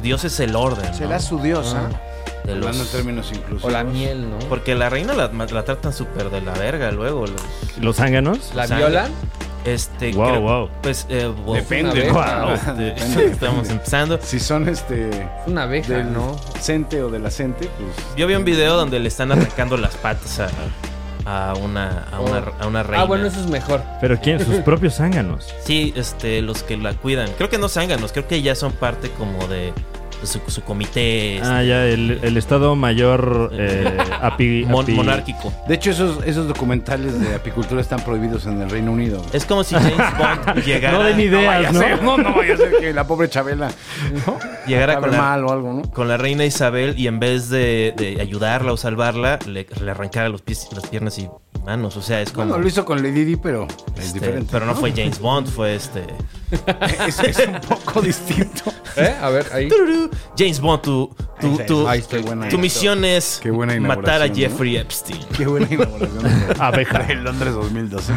que su dios es el orden. Será ¿no? su diosa. De los- Hablando en términos inclusivos. O la miel, ¿no? Porque la reina la, la tratan súper de la verga luego. Los, ¿Los zánganos? ¿La violan? este, Wow, creo- wow. Pues, eh, wow. Depende. Wow. Este, Depende, estamos depende. empezando. Si son este. Es una abeja, Del ¿no? cente o de la cente, pues. Yo vi un video donde le están arrancando las patas a, a una, a, una, a una reina. Ah, bueno, eso es mejor. ¿Pero quién? Sus propios zánganos. Sí, este, los que la cuidan. Creo que no zánganos, creo que ya son parte como de, de su, su comité este, Ah, ya, el, el Estado Mayor eh, api- mon- api- monárquico. De hecho, esos, esos documentales de apicultura están prohibidos en el Reino Unido. Es como si James Bond llegara, No den ideas, ¿no? no, no vaya a ser que la pobre Chabela llegara con la, mal o algo, ¿no? con la reina Isabel y en vez de, de ayudarla o salvarla, le, le arrancara los pies, las piernas y manos. O sea, es como... Bueno, lo hizo con Lady Di, pero es este, diferente. pero no fue James Bond, fue este... Es, es un poco distinto. ¿Eh? A ver, ahí. Tururú. James Bond, tu, tu, tu, buena tu misión es Qué buena matar a. Jeffrey Epstein. Qué buena inauguración de- Abeja. de Londres 2012.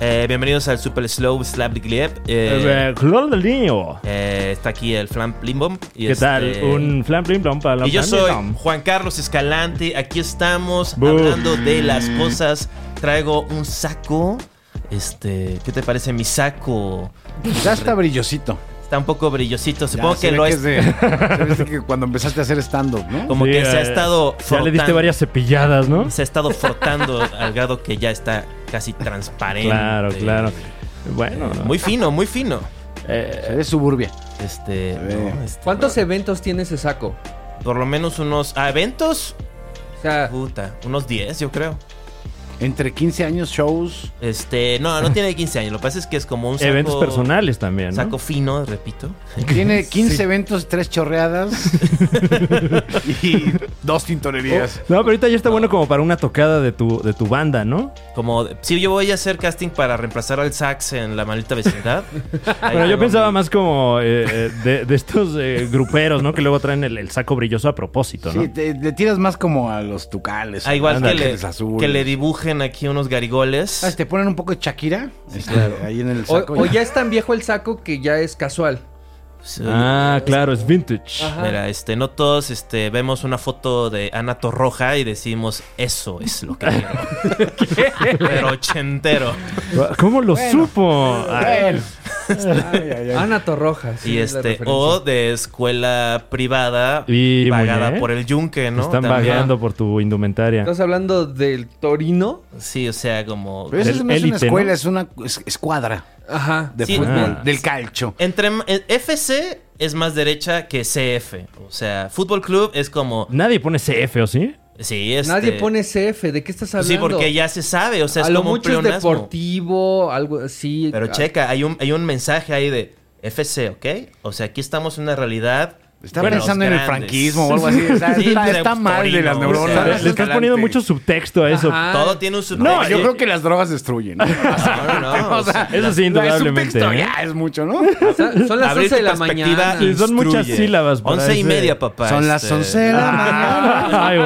Eh, bienvenidos al Super Slow Slap the Gleb. Eh, del Niño. eh, está aquí el Flam Limbom. y ¿Qué este- tal? Un flam plim plom para la Y yo soy Juan Carlos Escalante. Aquí estamos Boom. hablando de las cosas. Traigo un saco. Este, ¿qué te parece mi saco? Ya está brillosito. Está un poco brillosito. Supongo Ya, que lo ve es. de- que cuando empezaste a hacer stand-up, ¿no? Como Sí, que se ha eh, estado Ya frotando. le diste varias cepilladas, ¿no? Se ha estado frotando al grado que ya está casi transparente. Claro, claro. Bueno. Muy fino, muy fino. eh, Se ve suburbia. Este, no, este, ¿Cuántos eventos tiene ese saco? Por lo menos unos. ¿A eventos? O sea, Puta, unos 10, yo creo. Entre 15 años, shows. Este, no, no tiene 15 años. Lo que pasa es que es como un saco. eventos personales también, ¿no? Saco fino, repito. Tiene 15 eventos, 3 chorreadas y dos tintorerías. No, pero ahorita ya está bueno como para una tocada de tu, de tu banda, ¿no? Como, si yo voy a hacer casting para reemplazar al sax en la maldita vecindad. Pero yo pensaba mi- más como eh, eh, de, de estos eh, gruperos, ¿no? Que luego traen el, el saco brilloso a propósito, ¿no? Sí, te- le tiras más como a los tucales. Ah, igual que le, que le dibujen aquí unos garigoles. Ah, te ponen un poco de Shakira este, ahí en el o, saco. o ya es tan viejo el saco que ya es casual. Sí. Ah, claro, es vintage. Ajá. Mira, este, no todos este, vemos una foto de Ana Torroja y decimos, eso es lo que quiero. Pero ochentero. ¿Cómo lo Bueno. supo? Bueno. Ay, ay, ay. Ana Torroja. sí, y es este, referencia. o de escuela privada Y, pagada por el yunque, ¿no? Están También. vagueando por tu indumentaria. ¿Estás hablando del Torino? Sí, o sea, como. Pero eso no es una escuela, ¿no? es una es- escuadra Ajá. de Sí. fútbol, Ah. del calcio. Entre FC es más derecha que CF. O sea, Fútbol Club es como. Nadie pone CF, ¿o sí? Sí, este, Nadie pone CF. ¿De qué estás hablando? Sí, porque ya se sabe. O sea, es A lo como un mucho es pleonasmo. deportivo, algo así. Pero Ah, checa, hay un, hay un mensaje ahí de FC, ¿ok? O sea, aquí estamos en una realidad. Está los pensando en el franquismo o algo así. O sea, Sí, está, está mal de las o sea, neuronas. Le estás poniendo mucho subtexto a eso. Ajá. Todo tiene un No, subtexto. yo creo que las drogas destruyen. ¿no? No, no, o sea, Eso sí, el indudablemente. subtexto ¿eh? ya es mucho, ¿no? Son son las Abrir 11 de la mañana. Sí, son muchas sílabas para Once y ese- media, papá. Son las este. 11 de la mañana. Ay,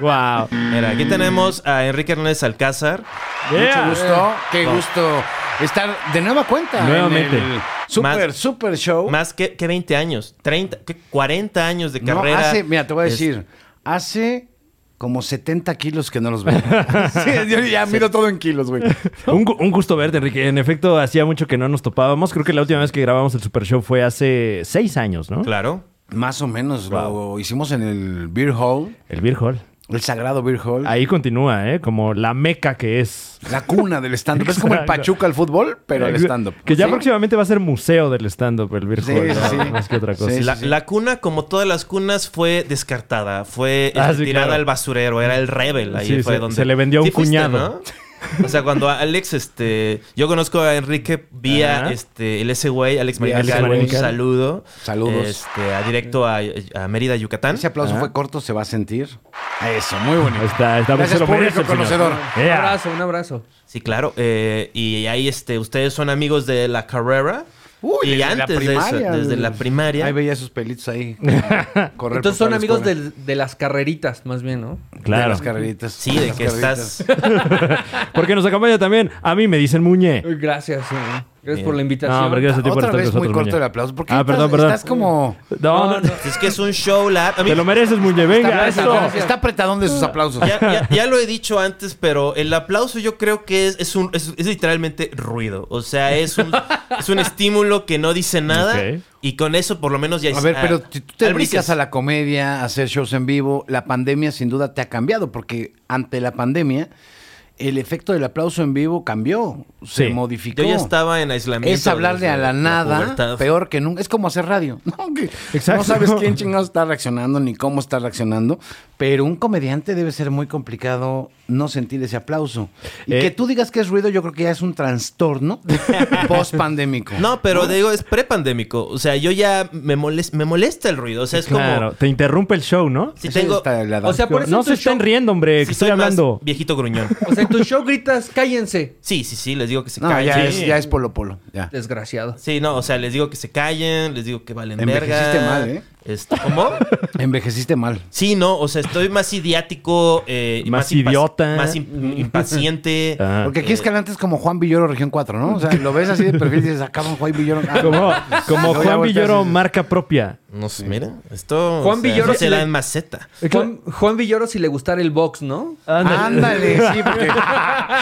wow. Wow. Mira, aquí tenemos a Enrique Hernández Alcázar. Yeah. Mucho gusto. Qué gusto estar de nueva cuenta. Nuevamente. En el super, Más- super show. Más que, que 20 años. 30, que 40 años de No, carrera. hace, mira, te voy a Es- decir, hace como 70 kilos que no los veo. sí, yo ya miro todo en kilos, güey. Un, un gusto verte, Enrique. En efecto, hacía mucho que no nos topábamos. Creo que la última vez que grabamos el Super Show fue hace seis años, ¿no? Claro. Más o menos, lo hicimos en el Beer Hall, El Beer Hall. El sagrado Beer Hall. Ahí continúa, ¿eh? Como la meca que es. La cuna del stand-up. Es como el. Pachuca al fútbol, pero el stand-up. Que ya ¿Sí? próximamente va a ser museo del stand-up, el Beer Sí, Hall. sí. Más que otra cosa. Sí, La, la cuna, como todas las cunas, fue descartada. Fue Ah, sí, tirada claro. al basurero. Era el rebel. Ahí Sí, fue se- donde. se le vendió a un fuiste, cuñado. ¿no? O sea, cuando Alex, este. Yo conozco a Enrique vía Ajá. este, el ese güey, Alex. Alex Un saludo. Saludos. Este, a directo a, a Mérida, Yucatán. Ese aplauso Ajá. fue corto, se va a sentir. Eso, muy bonito. Está, está Gracias, público merece conocedor. Un abrazo, un abrazo. Sí, claro. eh, y ahí este, ustedes son amigos de la carrera. Uy, y desde la antes de eso, desde la primaria. Ahí veía sus pelitos ahí. correr Entonces son amigos del- de, las carreritas, más bien, ¿no? De Claro. las carreritas. Sí, de Las que carreritas. estás. Porque nos acompaña también. A mí me dicen Muñe. Gracias. sí. Gracias por la invitación. No, hombre, gracias a ti por Otra estar vez con muy nosotros, corto Muñe. el aplauso. Porque Ah, estás, perdón, perdón. estás como... No, no, no. Es que es un show. A mí- Te lo mereces, Muñe. Venga, Gracias, eso. gracias. Está apretadón de sus aplausos. Ya, ya- ya lo he dicho antes, pero el aplauso yo creo que es, es un, es, es literalmente ruido. O sea, es un, es un estímulo que no dice nada. Ok. Y con eso por lo menos ya A ver, pero si tú te dedicas a la comedia, a hacer shows en vivo, la pandemia sin duda te ha cambiado, porque ante la pandemia el efecto del aplauso en vivo cambió, se modificó. Yo ya estaba en aislamiento. Es hablarle a la nada, peor que nunca. Es como hacer radio. ¿no? Que Exacto. No sabes quién chingados está reaccionando ni cómo está reaccionando. Pero un comediante debe ser muy complicado no sentir ese aplauso. Y Eh. que tú digas que es ruido, yo creo que ya es un trastorno post pandémico. No, pero digo, es prepandémico. O sea, yo ya me, moles- me molesta el ruido. O sea, es Claro, como. te interrumpe el show, ¿no? Si tengo. O sea, por eso no se estén show- riendo, hombre, si que estoy hablando. viejito gruñón. O sea, en tu show gritas, cállense. Sí, sí, sí, les digo que se No, callen. ya, Sí. es, ya es polo polo. Ya. Desgraciado. Sí, no, o sea, les digo que se callen, les digo que valen verga. mal, ¿eh? Este, ¿Cómo? Envejeciste mal. Sí, no, o sea, estoy más idiático, eh, y Más idiota. más im- impaciente. Ah. Porque aquí Escalante es como Juan Villoro, región 4, ¿no? O sea, lo ves así de perfil y dices, acaban Juan Villoro. Ah, Como, Juan Villoro, marca propia. No sé, mira, esto Juan o sea, Villoro no se da le- en maceta. Juan, Juan Villoro si le gustara el box, ¿no? Ándale, sí, porque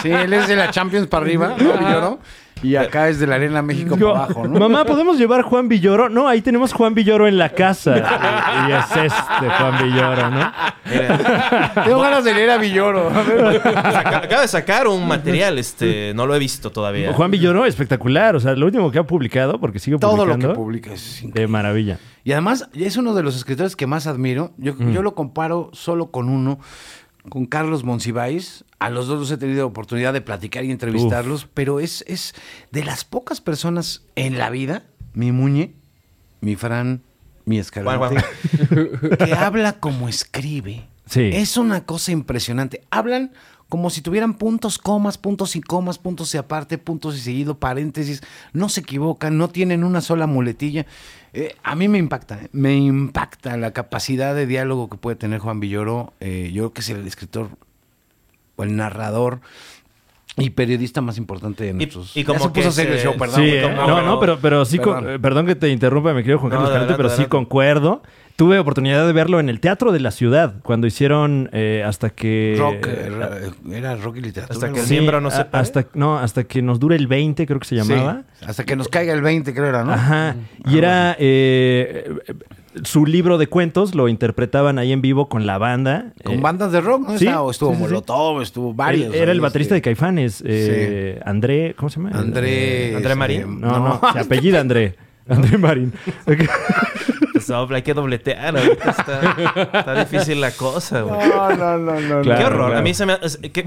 sí, él es de la Champions para arriba, ¿no, Villoro? Y acá es de la Arena México Digo, para abajo, ¿no? Mamá, ¿podemos llevar Juan Villoro? No, ahí tenemos Juan Villoro en la casa. y, y es este Juan Villoro, ¿no? Mira, Tengo ganas de leer a Villoro. Acaba de sacar un material, este, no lo he visto todavía. Juan Villoro, espectacular. O sea, lo último que ha publicado, porque sigue Todo lo publicando. que publica es increíble. De maravilla. Y además, es uno de los escritores que más admiro. Yo, yo lo comparo solo con uno, con Carlos Monsiváis. A los dos los he tenido oportunidad de platicar y entrevistarlos, pero es, es de las pocas personas en la vida, mi Muñe, mi Fran, mi Escalante, que habla como escribe. Sí. Es una cosa impresionante. Hablan como si tuvieran puntos, comas, puntos y comas, puntos y aparte, puntos y seguido, paréntesis. No se equivocan, no tienen una sola muletilla. Eh, a mí me impacta, me impacta la capacidad de diálogo que puede tener Juan Villoro. Eh, yo creo que es el escritor o el narrador y periodista más importante de nuestros. y como Ya se puso serio el show, perdón. sí, eh, como- no, no, pero, pero sí, Perdón. con- perdón que te interrumpa, mi querido Juan No, Carlos adelante, pero sí concuerdo. Tuve oportunidad de verlo en el Teatro de la Ciudad, cuando hicieron eh, hasta que... Rock, eh, ra- era rock y literatura. Hasta que el miembro no se pare. hasta, no, hasta que nos dure el 20, creo que se llamaba. Sí, hasta que nos caiga el 20, creo era, ¿no? Ajá. Y era eh, eh, su libro de cuentos, lo interpretaban ahí en vivo con la banda. Con Eh, bandas de rock, ¿no? sí, Estaba- estuvo sí. Molotov, estuvo varios. era el baterista de este, Caifanes, eh, André, ¿cómo se llama? André. André este, Marín. No, no, se apellida André. André Marín. Pues, no, hay que dobletear. Ahorita está, está difícil la cosa, güey. No, no, no, no. Claro, Qué horror. claro. A mí se me...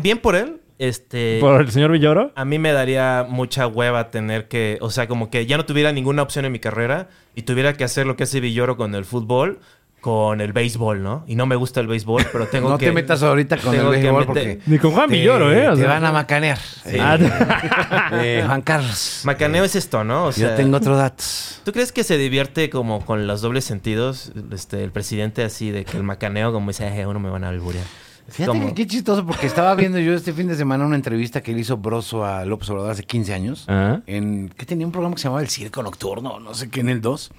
bien por él. Este... Por el señor Villoro. A mí me daría mucha hueva tener que... O sea, como que ya no tuviera ninguna opción en mi carrera y tuviera que hacer lo que hace Villoro con el fútbol, con el béisbol, ¿no? Y no me gusta el béisbol, pero tengo No que... te metas ahorita con el béisbol porque Ni con Juan Villoro, ¿eh? O te sea. van a macanear. Ah, Eh, Juan Carlos. Macaneo es esto, ¿no? O sea, Yo tengo otro datos. ¿Tú crees que se divierte como con los dobles sentidos este, el presidente así de que el macaneo como dice, "Ay, uno me van a alburear? Fíjate como- que qué chistoso porque estaba viendo yo este fin de semana una entrevista que le hizo Broso a López Obrador hace 15 años. Ah. En, que tenía un programa que se llamaba El Circo Nocturno, no sé qué, en el 2.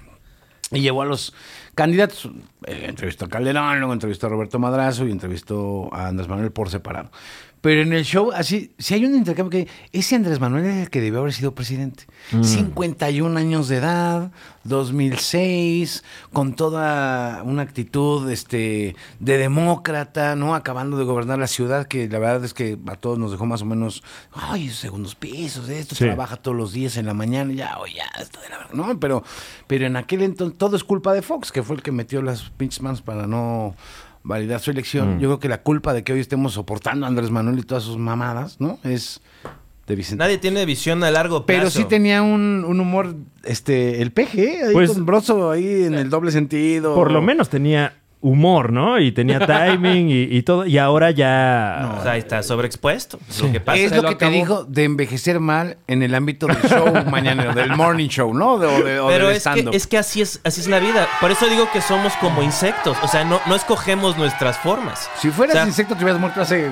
Y llevó a los candidatos. Eh, entrevistó a Calderón, luego entrevistó a Roberto Madrazo y entrevistó a Andrés Manuel por separado. Pero en el show, así, si hay un intercambio que ese Andrés Manuel es el que debió haber sido presidente. 51 años de edad, 2006, con toda una actitud este, de demócrata, ¿no? Acabando de gobernar la ciudad, que la verdad es que a todos nos dejó más o menos, ay, segundos pisos, esto, Sí. trabaja todos los días en la mañana, ya, oye, ya, está de la verdad, ¿no? Pero, pero en aquel entonces todo es culpa de Fox, que fue el que metió las pinches manos para no validar su elección. Yo creo que la culpa de que hoy estemos soportando a Andrés Manuel y todas sus mamadas, ¿no? Es de Vicente. Nadie tiene visión a largo plazo. Pero sí tenía un, un humor, este, el peje, ahí Pues- con Broso ahí en el doble sentido. Por lo menos tenía humor, ¿no? Y tenía timing y, y todo. Y ahora ya. O sea, está sobreexpuesto. Lo que pasa Es lo lo que te dijo de envejecer mal en el ámbito del show mañanero, del morning show, ¿no? De- o de- o Pero del es que, es que así es, así es la vida. Por eso digo que somos como insectos. O sea, no, no escogemos nuestras formas. Si fueras O sea, insecto, te hubieras muerto hace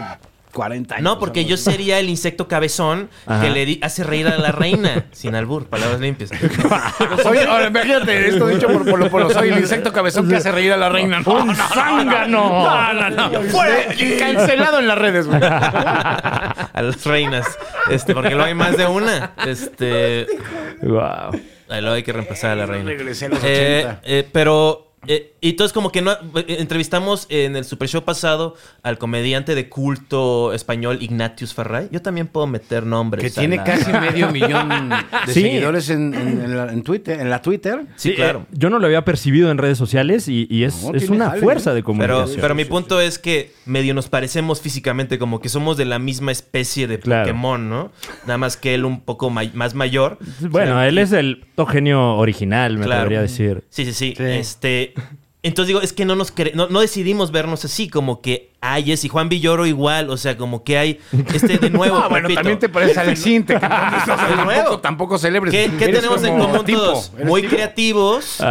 40 años. No, porque yo sería el insecto cabezón Ajá. que le di- hace reír a la reina. Sin albur, palabras limpias. Oye, ahora imagínate esto dicho por Polo Polo. Soy el insecto cabezón que hace reír a la reina. No, ¡Un zángano! no, no. no. Fuera. Cancelado en las redes, güey. a las reinas. Este, porque luego hay más de una. Este. Wow. Ahí luego hay que reemplazar a la reina. Regresé a los Eh, 80. eh, pero. Eh, y entonces como que no eh, entrevistamos en el Super Show pasado al comediante de culto español Ignatius Farray. Yo también puedo meter nombres. Que a tiene la- casi medio millón de Sí. seguidores en, en- en la, en Twitter, en la Twitter. Sí, claro. eh, yo no lo había percibido en redes sociales y, y es, No, es una jale, fuerza ¿eh? de comunicación. pero mi punto es que medio nos parecemos físicamente, como que somos de la misma especie de Claro. Pokémon, ¿no? Nada más que él un poco may- más mayor. Bueno, él es el genio original, me Claro. podría decir. Sí, sí, sí. Sí. Entonces digo, es que no nos cre- no, no decidimos vernos así, como que hay es y Juan Villoro igual, o sea, como que hay este de nuevo. Ah, bueno, también te pareces a Alex Intec, entonces, o sea, De nuevo. tampoco, tampoco celebres. ¿Qué, tenemos en común tipo, todos? Muy tipo. creativos,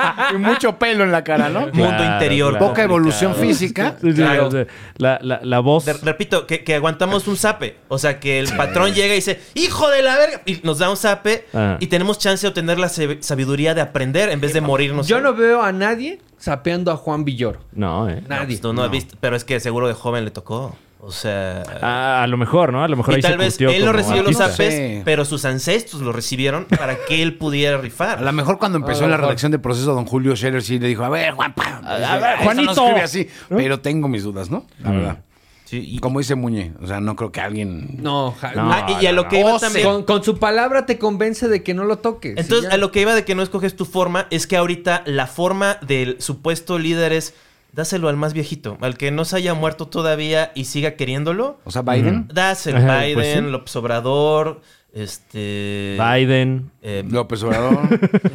Y mucho pelo en la cara, ¿no? mundo interior. claro. Poca evolución física. Sí, sí, Claro. o sea, la, la- la voz. De- repito, que, que aguantamos un zape. O sea, que el patrón llega y dice, hijo de la verga, y nos da un zape Ah. y tenemos chance de obtener la sab- sabiduría de aprender en vez de morirnos. Yo no veo a nadie sapeando a Juan Villoro. No, eh. No, Nadie. pues tú no has visto, pero es que seguro de joven le tocó. O sea... Ah, a lo mejor, ¿no? A lo mejor y ahí tal se vez él no recibió los Sí. pero sus ancestros lo recibieron para que él pudiera rifar. A lo mejor cuando empezó A lo la redacción de proceso, don Julio Scherer sí le dijo, a ver, Juanpa, a ver, eso Juanito. no escribe así, pero tengo mis dudas, ¿no? La verdad. Sí, y- Como dice Muñe, o sea, no creo que alguien... No, ja- No. Ah, y a lo que iba también... Con, con su palabra te convence de que no lo toques. Entonces, a lo que iba de que no escoges tu forma, es que ahorita la forma del supuesto líder es dáselo al más viejito, al que no se haya muerto todavía y siga queriéndolo. O sea, Biden, Dáselo, Ajá, Biden, pues sí. López Obrador, este... Biden. eh, López Obrador.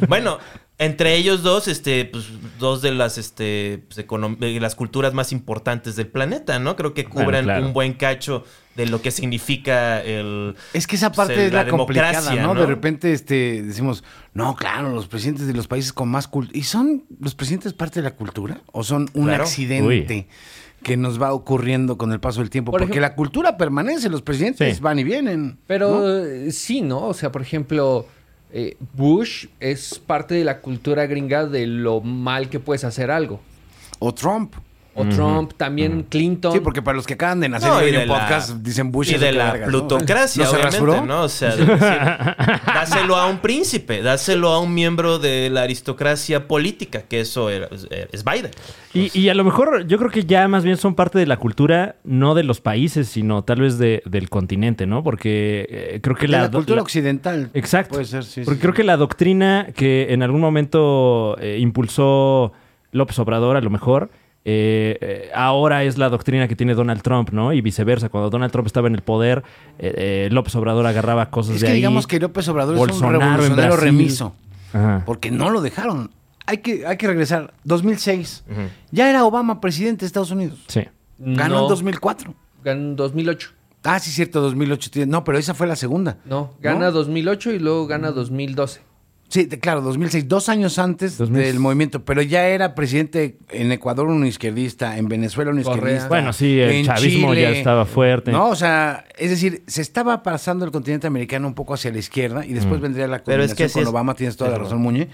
bueno, entre ellos dos, este, pues, dos de las, este, pues, de las culturas más importantes del planeta, ¿no? Creo que Bueno, cubren claro. un buen cacho de lo que significa el... Es que esa parte pues, es la, la complicada, ¿no? ¿no? De repente este, decimos, no, claro, los presidentes de los países con más cultura. ¿Y son los presidentes parte de la cultura? ¿O son un Claro. accidente que nos va ocurriendo con el paso del tiempo? Por Porque ejemplo- la cultura permanece, los presidentes Sí. van y vienen. Pero ¿no? eh, sí, ¿no? O sea, por ejemplo, eh, Bush es parte de la cultura gringa de lo mal que puedes hacer algo. O Trump. O Trump, también Clinton. Sí, porque para los que acaban de nacer No, y y ven de un la- podcast, dicen Bush y de la plutocracia, ¿No se obviamente. O sea, de decir, dáselo a un príncipe, dáselo a un miembro de la aristocracia política, que eso era- es, es Biden. Y, y a lo mejor yo creo que ya más bien son parte de la cultura, no de los países, sino tal vez de- del continente, ¿no? Porque eh, creo que De la, la, cultura la- occidental. Exacto. Puede ser, sí. Porque sí, creo sí. que la doctrina que en algún momento eh, impulsó López Obrador, a lo mejor, eh, eh, ahora es la doctrina que tiene Donald Trump, ¿no? Y viceversa. Cuando Donald Trump estaba en el poder, eh, eh, López Obrador agarraba cosas Es de que ahí. digamos que López Obrador es un Bolsonaro revolucionario remiso. Ajá. Porque no lo dejaron. Hay que, hay que regresar. 2006. Ya era Obama presidente de Estados Unidos. Sí. Ganó No, en 2004. Ganó en 2008. Ah, sí, cierto, 2008. tiene- No, pero esa fue la segunda. No, gana 2008 y luego gana 2012. Sí, de- claro, 2006, dos años antes 2000. del movimiento, pero ya era presidente en Ecuador un izquierdista, en Venezuela un Correa. izquierdista. Bueno, sí, el en chavismo ya estaba fuerte. No, o sea, es decir, se estaba pasando el continente americano un poco hacia la izquierda y después vendría la Pero es combinación que con es. Obama, tienes toda la razón, Muñe.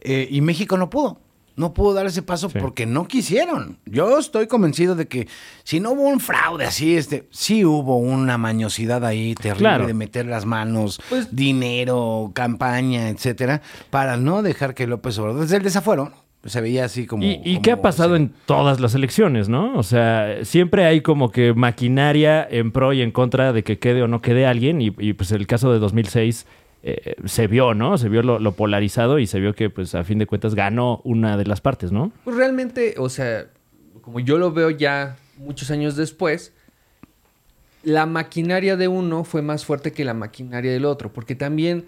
Eh, y México no pudo. No pudo dar ese paso Sí. porque no quisieron. Yo estoy convencido de que si no hubo un fraude así, este, sí hubo una mañosidad ahí terrible Claro. de meter las manos, Pues- dinero, campaña, etcétera, para no dejar que López Obrador, desde el desafuero, se veía así como... ¿Y, y como qué ha pasado en todas las elecciones, no? O sea, siempre hay como que maquinaria en pro y en contra de que quede o no quede alguien. Y, y, pues el caso de 2006 eh, se vio, ¿no? Se vio lo, lo polarizado y se vio que, pues a fin de cuentas, ganó una de las partes, ¿no? Pues realmente, o sea, como yo lo veo ya muchos años después, la maquinaria de uno fue más fuerte que la maquinaria del otro, porque también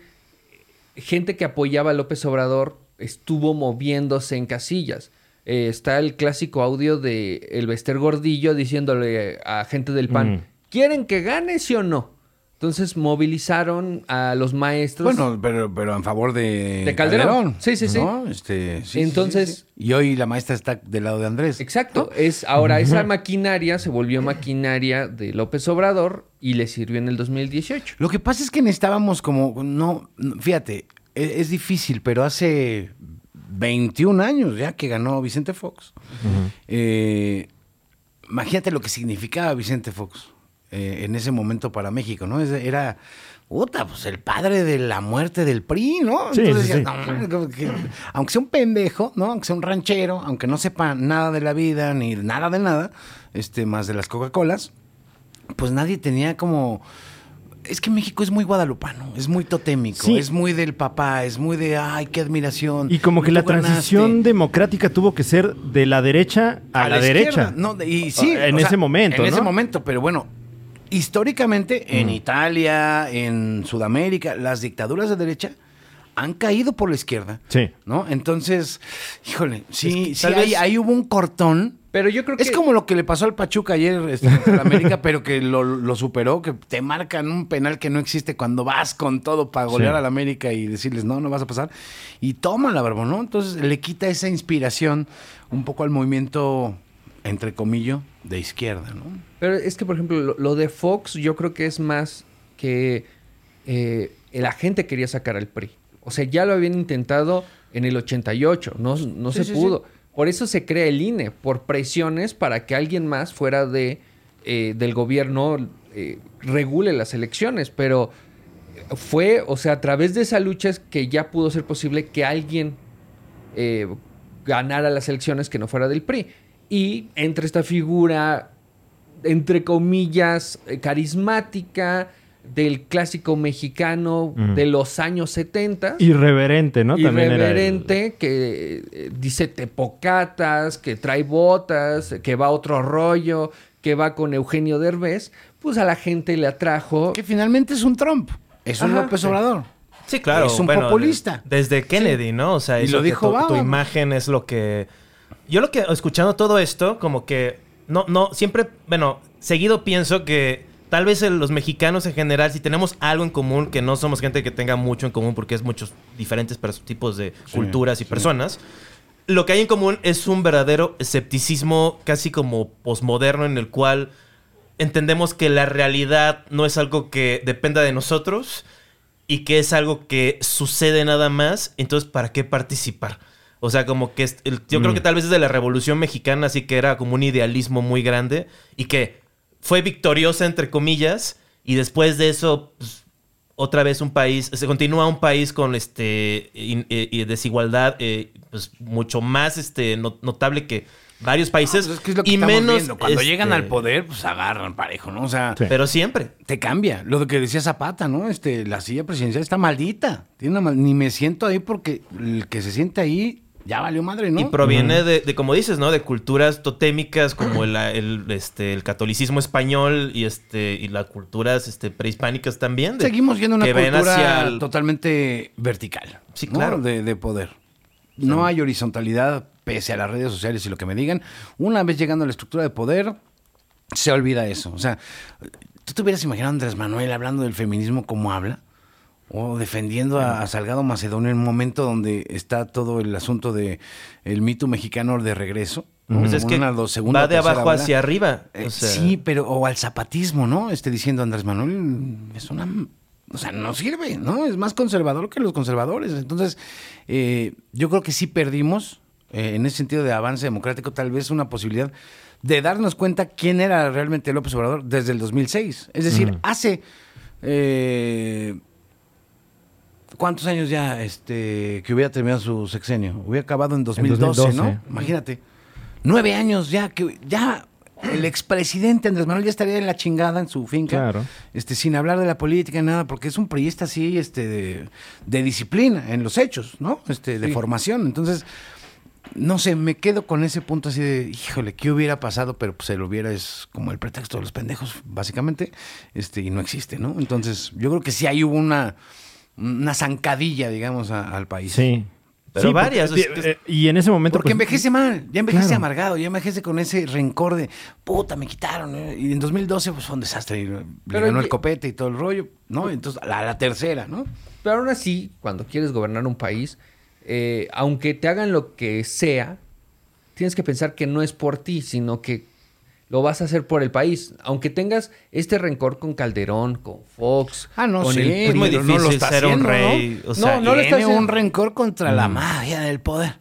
gente que apoyaba a López Obrador estuvo moviéndose en casillas. Eh, está el clásico audio de El Bester Gordillo diciéndole a gente del PAN, Mm. ¿quieren que gane sí o no? Entonces movilizaron a los maestros. Bueno, pero, pero en favor de, De Calderón. Sí, sí, sí. ¿no? Este, sí, Entonces- sí, sí. Y hoy la maestra está del lado de Andrés. Exacto. Es, ahora esa maquinaria se volvió maquinaria de López Obrador y le sirvió en el 2018. Lo que pasa es que necesitábamos como, no, no, fíjate, e- es, difícil, pero hace 21 años ya que ganó Vicente Fox. Eh, imagínate lo que significaba Vicente Fox eh, en ese momento para México, ¿no? Era, puta, pues el padre de la muerte del PRI, ¿no? Sí, sí. "No, que- aunque sea un pendejo, ¿no? Aunque sea un ranchero, aunque no sepa nada de la vida ni nada de nada, este, más de las Coca-Colas, pues nadie tenía como... Es que México es muy guadalupano, es muy totémico, Sí. es muy del papá, es muy de, ay, qué admiración. Y como que la ganaste. transición democrática tuvo que ser de la derecha a, la, derecha. No, y sí, En sea, ese momento, En ese momento, pero bueno, históricamente en Italia, en Sudamérica, las dictaduras de derecha han caído por la izquierda. Sí. ¿No? Entonces, híjole, sí, que sí, ahí, hubo un cortón. Pero yo creo que. Es como lo que le pasó al Pachuca ayer este, el América, pero que lo, lo superó, que te marcan un penal que no existe cuando vas con todo para golear Sí. al América y decirles, no, no vas a pasar. Y toma la barba, ¿no? Entonces le quita esa inspiración un poco al movimiento, entre comillas, de izquierda, ¿no? Pero es que, por ejemplo, lo, lo de Fox yo creo que es más que eh, la gente quería sacar al PRI. O sea, ya lo habían intentado en el 88, no, no Sí, se sí, pudo. Por eso se crea el INE, por presiones para que alguien más fuera de, eh, del gobierno eh, regule las elecciones. Pero fue, o sea, a través de esa lucha es que ya pudo ser posible que alguien eh, ganara las elecciones que no fuera del PRI. Y entre esta figura, entre comillas, eh, carismática, del clásico mexicano de los años 70. Irreverente, ¿no? También era el- irreverente, que eh, dice tepocatas, que trae botas, que va a otro rollo, que va con Eugenio Derbez, pues a la gente le atrajo. Que finalmente es un Trump, es un Ajá. López Obrador. Sí, claro. Es un bueno, populista. de- desde Kennedy, ¿no? O sea, Y lo que dijo tu, tu imagen es lo que... Yo lo que, escuchando todo esto, como que... No, no, siempre, bueno, seguido pienso que tal vez el- los mexicanos en general, si tenemos algo en común, que no somos gente que tenga mucho en común, porque es muchos diferentes tipos de culturas y personas, lo que hay en común es un verdadero escepticismo casi como posmoderno en el cual entendemos que la realidad no es algo que dependa de nosotros y que es algo que sucede nada más, entonces ¿para qué participar? O sea, como que yo creo Mm. que tal vez desde la Revolución Mexicana sí que era como un idealismo muy grande y que fue victoriosa entre comillas y después de eso pues, otra vez un país, se continúa un país con este in- eh, desigualdad eh, pues mucho más este no- notable que varios países Pues es que es lo que y menos viendo. Cuando este, llegan al poder, pues agarran parejo, ¿no? O sea, Sí. pero siempre te cambia. Lo que decía Zapata, ¿no? Este, la silla presidencial está maldita. Tiene una mal- Ni me siento ahí porque el que se siente ahí ya valió madre, ¿no? Y proviene de, de, como dices, ¿no? De culturas totémicas como el, el, este, el catolicismo español y este y las culturas este, prehispánicas también. de- Seguimos yendo a una cultura el- totalmente vertical. Sí, ¿no? claro. De, de poder. No hay horizontalidad pese a las redes sociales y lo que me digan. Una vez llegando a la estructura de poder, se olvida eso. O sea, ¿tú te hubieras imaginado a Andrés Manuel hablando del feminismo como habla? O defendiendo a, a Salgado Macedonio en un momento donde está todo el asunto de el mito mexicano de regreso. Pues es que Una, dos, segunda, va de abajo ola. hacia arriba. Eh, o sea, sí, pero o al zapatismo, ¿no? Este diciendo Andrés Manuel es una, o sea, no sirve, ¿no? Es más conservador que los conservadores. Entonces, eh, yo creo que sí perdimos eh, en ese sentido de avance democrático tal vez una posibilidad de darnos cuenta quién era realmente López Obrador desde el 2006. Es decir, hace eh, ¿Cuántos años ya este, que hubiera terminado su sexenio? Hubiera acabado en 2012, 2012. ¿no? Imagínate. Nueve años ya, que ya el expresidente Andrés Manuel ya estaría en la chingada en su finca. Claro. Este, sin hablar de la política, nada, porque es un priista así, este, de, de disciplina en los hechos, ¿no? Este, de Sí. formación. Entonces, no sé, me quedo con ese punto así de, híjole, ¿qué hubiera pasado? Pero pues el hubiera es como el pretexto de los pendejos, básicamente, este, y no existe, ¿no? Entonces, yo creo que sí ahí hubo una, una zancadilla, digamos, a- al país. Sí. Pero Sí, varias. porque- es que- eh, y en ese momento. Porque pues, envejece mal, ya envejece Claro. amargado, ya envejece con ese rencor de puta, me quitaron. ¿eh? Y en 2012 pues, fue un desastre. y Le Pero ganó el copete y todo el rollo, ¿no? Entonces, la, la tercera, ¿no? Pero aún así, cuando quieres gobernar un país, eh, aunque te hagan lo que sea, tienes que pensar que no es por ti, sino que lo vas a hacer por el país. Aunque tengas este rencor con Calderón, con Fox, Ah, no, con sí, el es muy pero no lo difícil está ser un haciendo, rey. ¿no? O sea, No, no Tiene haciendo. un rencor contra la mafia del poder,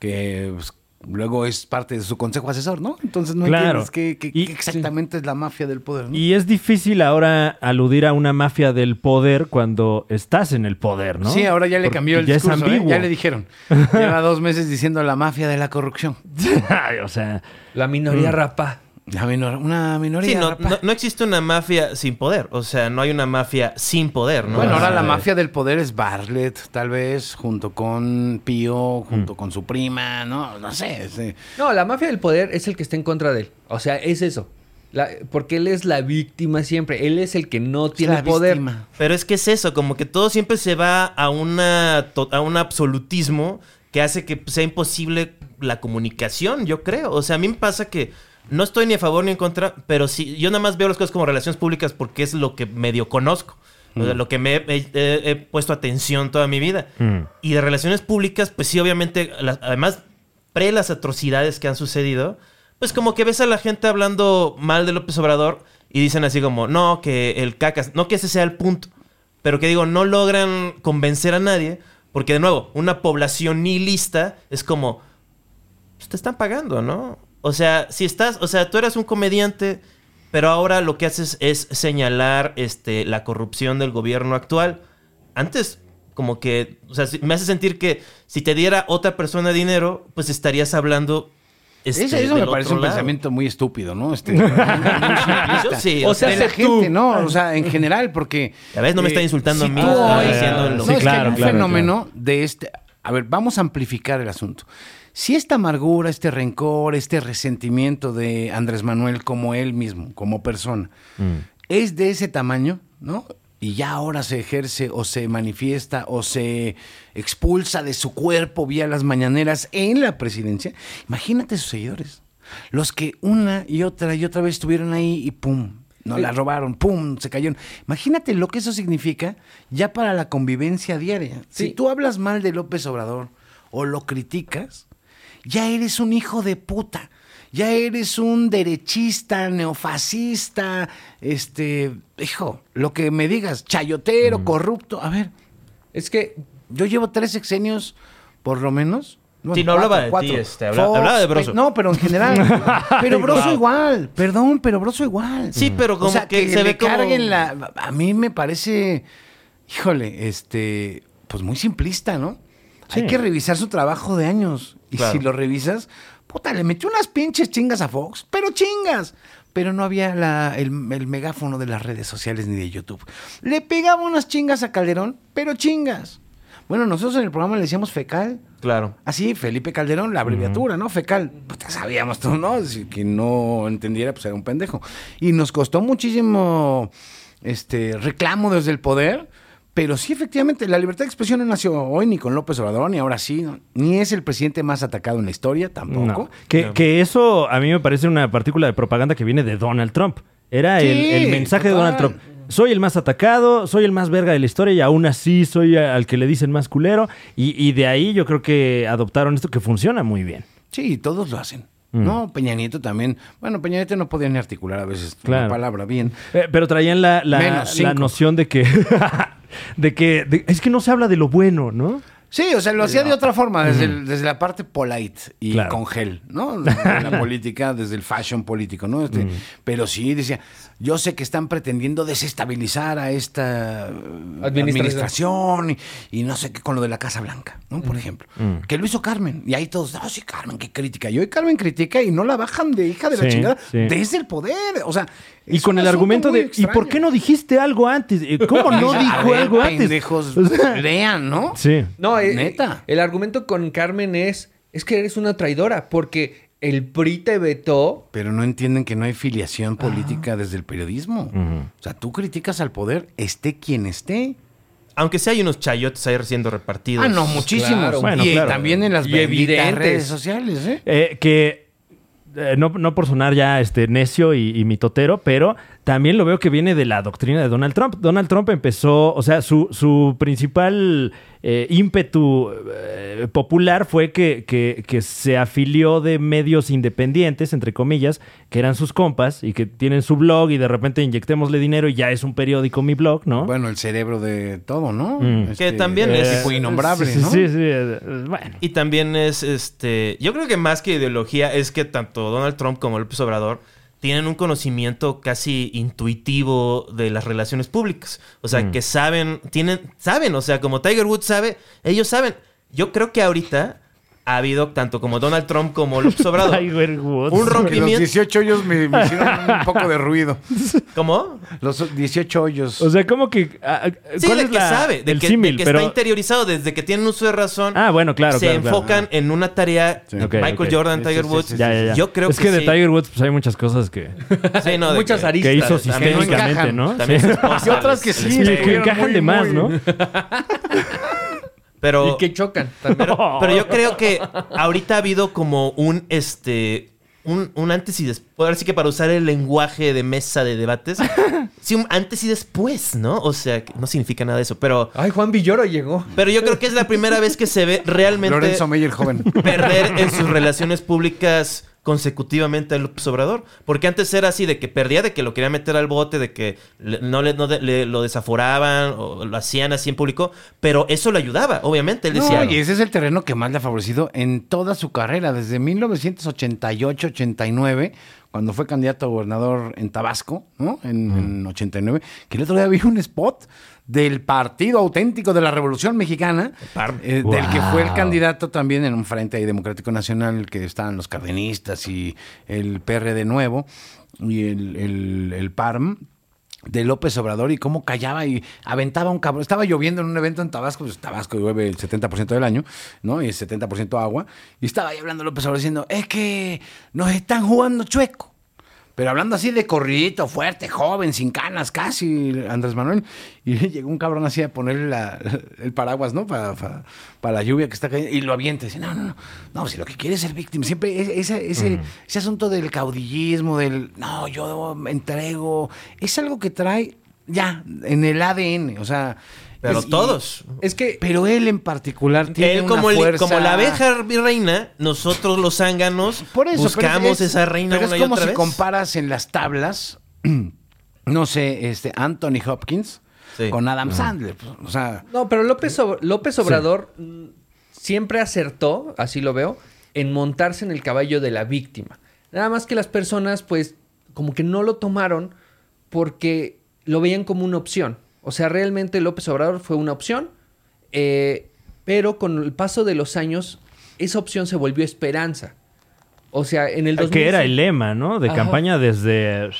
que pues, luego es parte de su consejo asesor, ¿no? Entonces no Claro. entiendes qué, qué- Y- qué exactamente es la mafia del poder, ¿no? Y es difícil ahora aludir a una mafia del poder cuando estás en el poder, ¿no? Sí, ahora ya le Porque cambió el ya discurso, es ¿eh? ambiguo. ya le dijeron. Lleva dos meses diciendo la mafia de la corrupción. o sea, La minoría rapa. La minor- una minoría. Sí, no, no, no existe una mafia sin poder. O sea, no hay una mafia sin poder, ¿no? Bueno, ahora la mafia del poder es Bartlett, tal vez, junto con Pío, junto con su prima, ¿no? No sé. sí. No, la mafia del poder es el que está en contra de él. O sea, es eso. La- porque él es la víctima siempre. Él es el que no tiene la poder. víctima. Pero es que es eso, como que todo siempre se va a, una, a un absolutismo que hace que sea imposible la comunicación, yo creo. O sea, a mí me pasa que no estoy ni a favor ni en contra, pero sí, yo nada más veo las cosas como relaciones públicas porque es lo que medio conozco. O sea, lo que me he, he- he- he puesto atención toda mi vida. Mm. Y de relaciones públicas, pues sí, obviamente, las- además, pre las atrocidades que han sucedido, pues como que ves a la gente hablando mal de López Obrador y dicen así como, no, que el cacas, no que ese sea el punto, pero que digo, no logran convencer a nadie, porque de nuevo, una población nihilista es como, pues te están pagando, ¿no? O sea, si estás, o sea, tú eras un comediante, pero ahora lo que haces es señalar este, la corrupción del gobierno actual. Antes, como que, o sea, me hace sentir que si te diera otra persona dinero, pues estarías hablando. Este, eso eso me parece un lado. pensamiento muy estúpido, ¿no? Este, muy simplista. Yo sí, O o sea, sea, de la tú. gente, ¿no? O sea, en general, porque... Ya ves, no me está eh, insultando a mí, está diciendo lo no, Sí, es que claro, hay un claro, fenómeno de este... A ver, vamos a amplificar el asunto. Si esta amargura, este rencor, este resentimiento de Andrés Manuel como él mismo, como persona, es de ese tamaño, ¿no? Y ya ahora se ejerce o se manifiesta o se expulsa de su cuerpo vía las mañaneras en la presidencia. Imagínate sus seguidores. Los que una y otra y otra vez estuvieron ahí y pum, no la robaron, pum, se cayeron. Imagínate lo que eso significa ya para la convivencia diaria. Si tú hablas mal de López Obrador o lo criticas, ya eres un hijo de puta. Ya eres un derechista, neofascista, este, hijo, lo que me digas, chayotero, corrupto. A ver, Es que yo llevo tres sexenios, por lo menos. Sí, no hablaba de ti, este, habla- hablaba de Broso. No, pero en general. pero Broso igual. Perdón, pero Broso igual. Sí, pero como o sea, que que, se le ve como- carguen la... A mí me parece, híjole, este, pues muy simplista, ¿no? Hay que revisar su trabajo de años. Y Claro. si lo revisas, puta, le metió unas pinches chingas a Fox, pero chingas. Pero no había la- el, el megáfono de las redes sociales ni de YouTube. Le pegaba unas chingas a Calderón, pero chingas. Bueno, nosotros en el programa le decíamos fecal. Claro. Así, Felipe Calderón, la abreviatura, ¿no? Fecal. Puta, sabíamos todo, ¿no? Si quien no entendiera, pues era un pendejo. Y nos costó muchísimo este reclamo desde el poder. Pero sí, efectivamente, la libertad de expresión no nació hoy ni con López Obrador, ni ahora sí. ¿no? Ni es el presidente más atacado en la historia, tampoco. No. Que, que eso a mí me parece una partícula de propaganda que viene de Donald Trump. Era el, Sí, el mensaje de. Donald Trump. Soy el más atacado, soy el más verga de la historia y aún así soy al que le dicen más culero. Y, y de ahí yo creo que adoptaron esto que funciona muy bien. Sí, todos lo hacen. Mm. No, Peña Nieto también. Bueno, Peña Nieto no podía ni articular a veces Claro. la palabra bien. Eh, pero traían la, la- la noción de que... de que de- es que no se habla de lo bueno, ¿no? Sí, o sea, lo hacía de otra forma, desde, el- desde la parte polite y Claro. con gel, ¿no? De la política, desde el fashion político, ¿no? Este, Pero sí, decía, yo sé que están pretendiendo desestabilizar a esta eh, administración, y, y no sé qué con lo de la Casa Blanca, ¿no? Por ejemplo. Que lo hizo Carmen. Y ahí todos, no, sí, Carmen, qué crítica. Y hoy Carmen critica y no la bajan de hija de la Sí, chingada sí. desde el poder. O sea, Y es con el argumento de, ¿y por qué no dijiste algo antes? Eh, ¿Cómo no dijo ver, algo antes? Pendejos, O sea, lean, ¿no? sí. No, eh, Neta. El argumento con Carmen es, es que eres una traidora, porque el PRI te vetó. Pero no entienden que no hay filiación política desde el periodismo. O sea, tú criticas al poder, esté quien esté. aunque sí hay unos chayotes ahí siendo repartidos. Ah, no, muchísimos. Claro. Bueno, y claro. también en las Y redes sociales, ¿eh? Eh, que eh, no, no por sonar ya este necio y, y mitotero, pero también lo veo que viene de la doctrina de Donald Trump. Donald Trump empezó, o sea, su, su principal eh, ímpetu eh, popular fue que, que- que se afilió de medios independientes, entre comillas, que eran sus compas y que tienen su blog y de repente inyectémosle dinero y ya es un periódico mi blog, ¿no? Bueno, el cerebro de todo, ¿no? Mm. Que también es- tipo innombrable, sí, sí, ¿no? Sí, sí, eh, bueno. Y también es, este, yo creo que más que ideología es que tanto Donald Trump como López Obrador tienen un conocimiento casi intuitivo de las relaciones públicas. O sea, que saben, tienen, saben, o sea, como Tiger Woods sabe, ellos saben. Yo creo que ahorita ha habido tanto como Donald Trump como López Obrador Tiger Woods. un Que los rompimiento. 18 hoyos me, me hicieron un poco de ruido. ¿Cómo? Los 18 hoyos. O sea, como que. ah, ah, Sí, ¿cuál de es que la- sabe, de el que, símil? de que pero... está interiorizado desde que tienen uso de razón. Ah, bueno, claro, se claro, claro. enfocan en una tarea. Sí. Ok, Michael ok. Jordan, Tiger sí, sí, Woods. sí, Ya, ya, ya. Yo creo es que, que, de sí. Tiger Woods, pues hay muchas cosas que, Sí, no, de Muchas que- aristas. que hizo sistémicamente, encajan. ¿no? También Y otras que sí, que encajan de más, ¿no? Pero, Y que chocan también. pero, pero yo creo que ahorita ha habido como un este un, un antes y después. Ahora sí que para usar el lenguaje de mesa de debates. sí, un antes y después, ¿no? O sea, que no significa nada de eso. Pero, Ay, Juan Villoro llegó. pero yo creo que es la primera vez que se ve realmente Lorenzo Meyer joven. perder en sus relaciones públicas consecutivamente a López Obrador. Porque antes era así de que perdía, de que lo quería meter al bote, de que le- no, le, no de- le- lo desaforaban o lo hacían así en público. Pero eso le ayudaba, obviamente. Él decía, No, y ese es el terreno que más le ha favorecido en toda su carrera, desde 1988-89, cuando fue candidato a gobernador en Tabasco, ¿no? En, en 89, que el otro día vi un spot del Partido Auténtico de la Revolución Mexicana, eh, del que fue el candidato también en un frente ahí democrático nacional, que estaban los cardenistas y el PRD nuevo, y el, el, el PARM, de López Obrador y cómo callaba y aventaba un cabrón. Estaba lloviendo en un evento en Tabasco, pues Tabasco llueve el 70% del año, ¿no? Y el 70% agua. Y estaba ahí hablando López Obrador diciendo, es que nos están jugando chueco. Pero hablando así de corridito, fuerte, joven, sin canas, casi, Andrés Manuel. Y llegó un cabrón así a ponerle la- el paraguas, ¿no? Para, para, para la lluvia que está cayendo. Y lo avienta. Y dice, no, no, no. No, si lo que quiere es ser víctima. Siempre es- ese, ese, ese asunto del caudillismo, del, no, yo me entrego. Es algo que trae ya en el ADN. O sea... pero es- y- todos. Es que pero él en particular tiene Él una como, el- fuerza... como la abeja reina, nosotros los zánganos Por eso, buscamos es- esa reina pero una es y como otra si vez. comparas en las tablas, no sé, este Anthony Hopkins Sí. con Adam Sandler. pues, O sea, No, pero López, Ob- López Obrador mm, siempre acertó, así lo veo, en montarse en el caballo de la víctima. Nada más que las personas, pues, como que no lo tomaron porque lo veían como una opción. O sea, realmente López Obrador fue una opción, eh, pero con el paso de los años, esa opción se volvió esperanza. O sea, en el 2000... Que era el lema, ¿no? De Ajá. campaña desde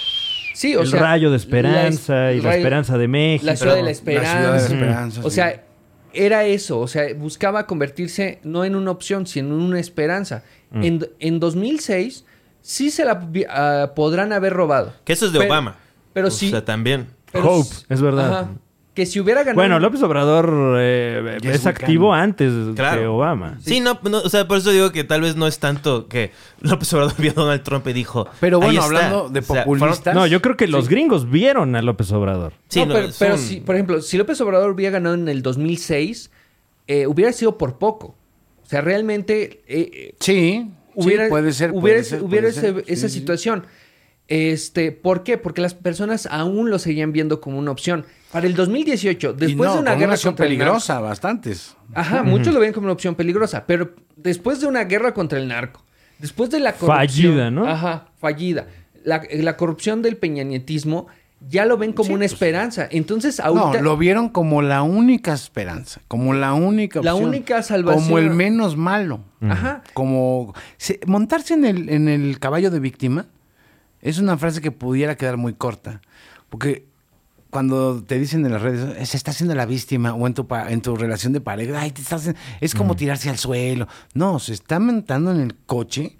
Sí, o el sea, rayo de la esperanza es- y la rayo- esperanza de México. La ciudad de la la esperanza. ciudad de la esperanza. O sí. sea, era eso, o sea, buscaba convertirse no en una opción, sino en una esperanza. Mm. En, en 2006 sí se la ah, podrán haber robado. Que eso es de Pero- Obama. Pero o sí. sea, también. Pero Hope, s- es verdad. Ajá. que si hubiera ganado. Bueno, López Obrador eh, es, activo antes Claro. que Obama. Sí, no, no, o sea, por eso digo que tal vez no es tanto que López Obrador vio a Donald Trump y dijo. Pero "Ahí bueno, está". hablando de O sea, populistas- fueron- No, yo creo que los gringos vieron a López Obrador. Sí, No, no, pero, si, por ejemplo, si López Obrador hubiera ganado en el 2006, eh, hubiera sido por poco. O sea, realmente eh, eh, sí, hubiera, sí, puede ser. hubiera, puede ser, hubiera puede ser. ese- Sí, esa sí. situación. Este, ¿por qué? Porque las personas aún lo seguían viendo como una opción. Para el 2018, Y después no, de una guerra contra el narco- peligrosa, bastantes. Ajá, muchos lo ven como una opción peligrosa, pero después de una guerra contra el narco, después de la corrupción, Fallida, ¿no? Ajá, fallida. La, la corrupción del peñanietismo ya lo ven como una esperanza. Entonces, ahorita pues. No, lo vieron como la única esperanza, como la única La opción, única salvación. Como el menos malo. Ajá. Como se- montarse en el, en el caballo de víctima es una frase que pudiera quedar muy corta. Porque cuando te dicen en las redes, "Eh, se está haciendo la víctima, o en tu, en tu relación de pareja, "Ay, te estás haciendo-", es como tirarse al suelo. No, se está montando en el coche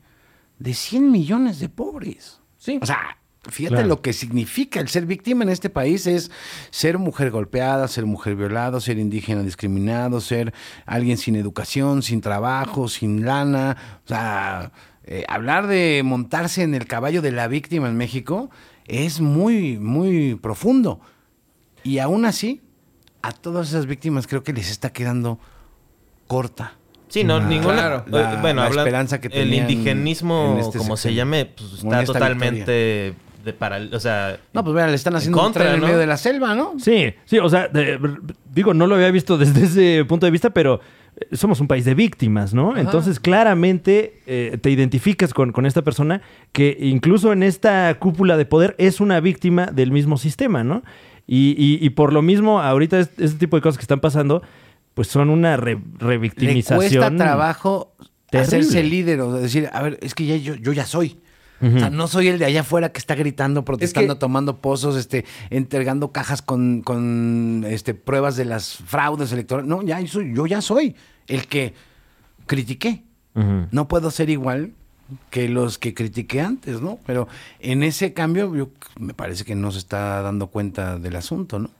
de 100 millones de pobres. Sí. O sea, Fíjate Claro. lo que significa el ser víctima en este país es ser mujer golpeada, ser mujer violada, ser indígena discriminado, ser alguien sin educación, sin trabajo, sin lana. O sea, eh, hablar de montarse en el caballo de la víctima en México es muy, muy profundo. Y aún así, a todas esas víctimas creo que les está quedando corta. Sí, no, La- ninguna. la- la- eh, bueno, la habla- esperanza que el indigenismo, en este como se llame, pues, está totalmente de para, o sea, No, pues vean, le están En haciendo un contra, tren en ¿no? medio de la selva, ¿no? Sí, sí, o sea, de- digo, no lo había visto desde ese punto de vista, pero somos un país de víctimas, ¿no? Entonces, claramente eh, te identificas con, con esta persona que incluso en esta cúpula de poder es una víctima del mismo sistema, ¿no? Y, y- y por lo mismo, ahorita es- este tipo de cosas que están pasando, pues son una re- Le revictimización. cuesta trabajo terrible. hacerse líder o decir, a ver, es que ya yo, yo ya soy. O sea, no soy el de allá afuera que está gritando, protestando, que- tomando pozos, este, entregando cajas con, con este, pruebas de las fraudes electorales. No, ya yo, soy- yo ya soy el que critiqué. No puedo ser igual que los que critiqué antes, ¿no? Pero en ese cambio, yo me parece que no se está dando cuenta del asunto, ¿no?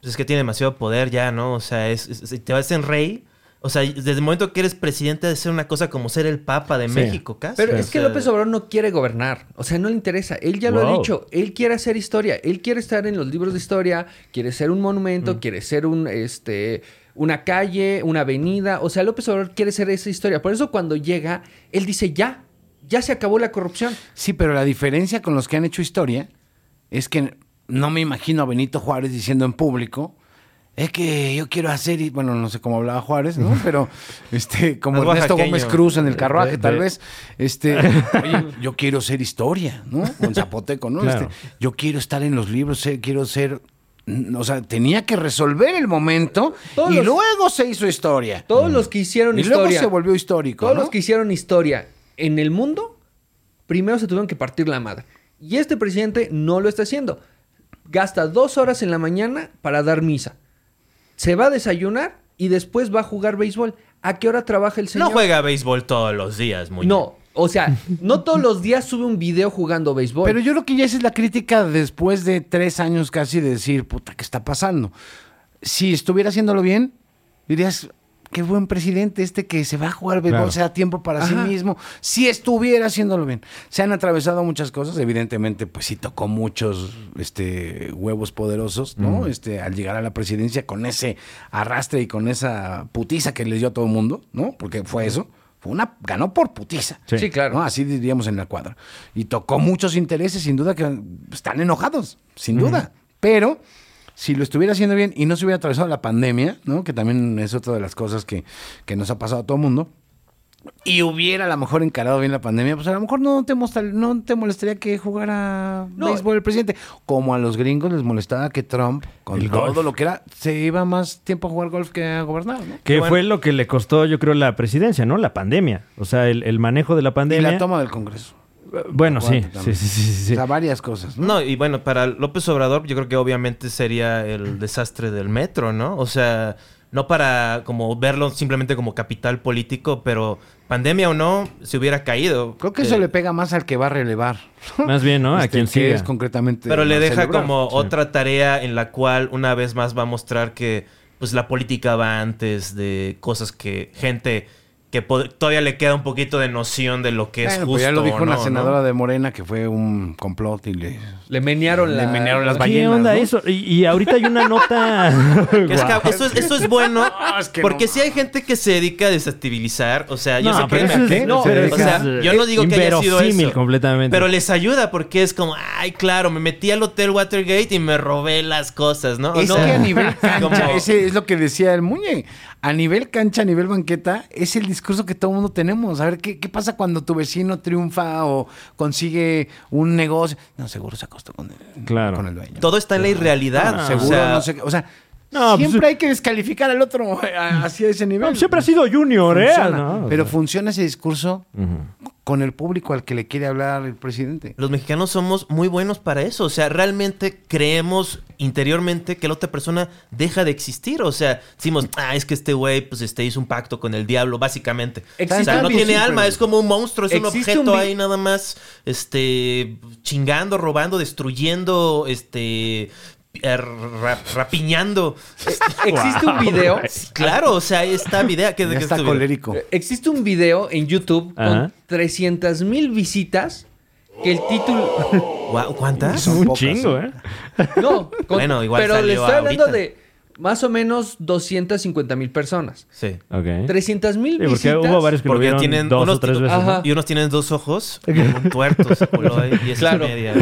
pues, es que tiene demasiado poder ya, ¿no? O sea, es, es- si te vas en rey, o sea, desde el momento que eres presidente de ser una cosa como ser el papa de Sí. México, casi. Pero es que López Obrador no quiere gobernar. O sea, no le interesa. Él ya lo ha dicho. Él quiere hacer historia. Él quiere estar en los libros de historia. Quiere ser un monumento. Mm. Quiere ser un, este, una calle, una avenida. O sea, López Obrador quiere ser esa historia. Por eso cuando llega, él dice ya. Ya se acabó la corrupción. Sí, pero la diferencia con los que han hecho historia es que no me imagino a Benito Juárez diciendo en público, es que yo quiero hacer, y bueno, no sé cómo hablaba Juárez, ¿no? Pero este, como Ernesto. Gómez Cruz en el carruaje, De- tal vez, este, oye, yo quiero ser historia, ¿no? Con zapoteco, ¿no? Claro. Este, yo quiero estar en los libros, sé- quiero ser, o sea, tenía que resolver el momento Todos y los- luego se hizo historia. Todos los que hicieron Y luego historia. se volvió histórico, Todos ¿no? los que hicieron historia en el mundo, primero se tuvieron que partir la madre. Y este presidente no lo está haciendo. Gasta dos horas en la mañana para dar misa. Se va a desayunar y después va a jugar béisbol. ¿A qué hora trabaja el señor? No juega béisbol todos los días, muy No, o sea, no todos los días sube un video jugando béisbol. Pero yo creo que ya esa es la crítica después de tres años casi de decir, puta, ¿qué está pasando? Si estuviera haciéndolo bien, dirías, qué buen presidente este que se va a jugar béisbol, Claro. se da tiempo para Ajá. sí mismo. Si estuviera haciéndolo bien. Se han atravesado muchas cosas, evidentemente, pues sí tocó muchos este, huevos poderosos, ¿no? Este, al llegar a la presidencia con ese arrastre y con esa putiza que les dio a todo el mundo, ¿no? Porque fue eso. Fue una, ganó por putiza. Sí. Sí, claro. ¿no? Así diríamos en la cuadra. Y tocó muchos intereses, sin duda que están enojados, sin duda. Pero si lo estuviera haciendo bien y no se hubiera atravesado la pandemia, ¿no? que también es otra de las cosas que, que nos ha pasado a todo el mundo, y hubiera a lo mejor encarado bien la pandemia, pues a lo mejor no te, no te molestaría que jugara No. béisbol el presidente. Como a los gringos les molestaba que Trump, con El todo golf. lo que era, se iba más tiempo a jugar golf que a gobernar. ¿no? Que Bueno. fue lo que le costó, yo creo, la presidencia, ¿no? La pandemia. O sea, el, el manejo de la Y pandemia. la toma del Congreso. Bueno, sí, sí, sí, sí. O sea, varias cosas. ¿no? No, y bueno, para López Obrador yo creo que obviamente sería el desastre del metro, ¿no? O sea, no para como verlo simplemente como capital político, pero pandemia o no, se hubiera caído. Creo que Eh, eso le pega más al que va a relevar. Más bien, ¿no? A Este, quien es concretamente. Pero le deja como sí. otra tarea en la cual una vez más va a mostrar que pues la política va antes de cosas que gente que todavía le queda un poquito de noción de lo que es Bueno, justo. pues ya lo dijo o una no, senadora ¿no? de Morena que fue un complot y le. Le menearon, Le la... menearon las ¿Qué ballenas, onda ¿no? eso? Y, y ahorita hay una nota. Es que eso, es, eso es bueno es que porque no. si hay gente que se dedica a desestabilizar, o sea, yo No, sé pero que eso es- ¿qué? no, pero o sea, yo no digo que haya sido eso, completamente. pero les ayuda porque es como, ay, claro, me metí al hotel Watergate y me robé las cosas, ¿no? O Es sea, que a nivel cancha, como- ese es lo que decía el Muñe. A nivel cancha, a nivel banqueta, es el discurso que todo el mundo tenemos. A ver, ¿qué, qué pasa cuando tu vecino triunfa o consigue un negocio? No, seguro se acostó con el, Claro. con el dueño. todo está en la irrealidad. Ah, o seguro, sea, no sé qué. O sea, No, pues, siempre hay que descalificar al otro eh, hacia ese nivel. no, siempre ha sido Junior, ¿eh? Funciona. No, o pero sea. funciona ese discurso con el público al que le quiere hablar el presidente. Los mexicanos somos muy buenos para eso. O sea, realmente creemos interiormente que la otra persona deja de existir. O sea, decimos, ah, es que este güey pues este hizo un pacto con el diablo, básicamente. Existe o sea, no tiene alma, es como un monstruo, es un objeto un ahí nada más, este, chingando, robando, destruyendo, este, eh, ra- rapiñando. Existe un video. Claro, o sea, ahí está video. ¿Qué, de Ya qué está es tu video? colérico. Existe un video en YouTube Ajá. con 300 mil visitas que el título... ¿Cuántas? Son un pocas, chingo, ¿eh? ¿eh? No, con- Bueno, igual pero le estoy hablando ahorita. de más o menos 250 mil personas. Sí. Ok. 300 mil Sí, porque visitas. hubo varios que lo Porque vieron tienen dos unos o tres veces. ¿no? Ajá. Y unos tienen dos ojos como tuertos. culo, y esa es Claro. media.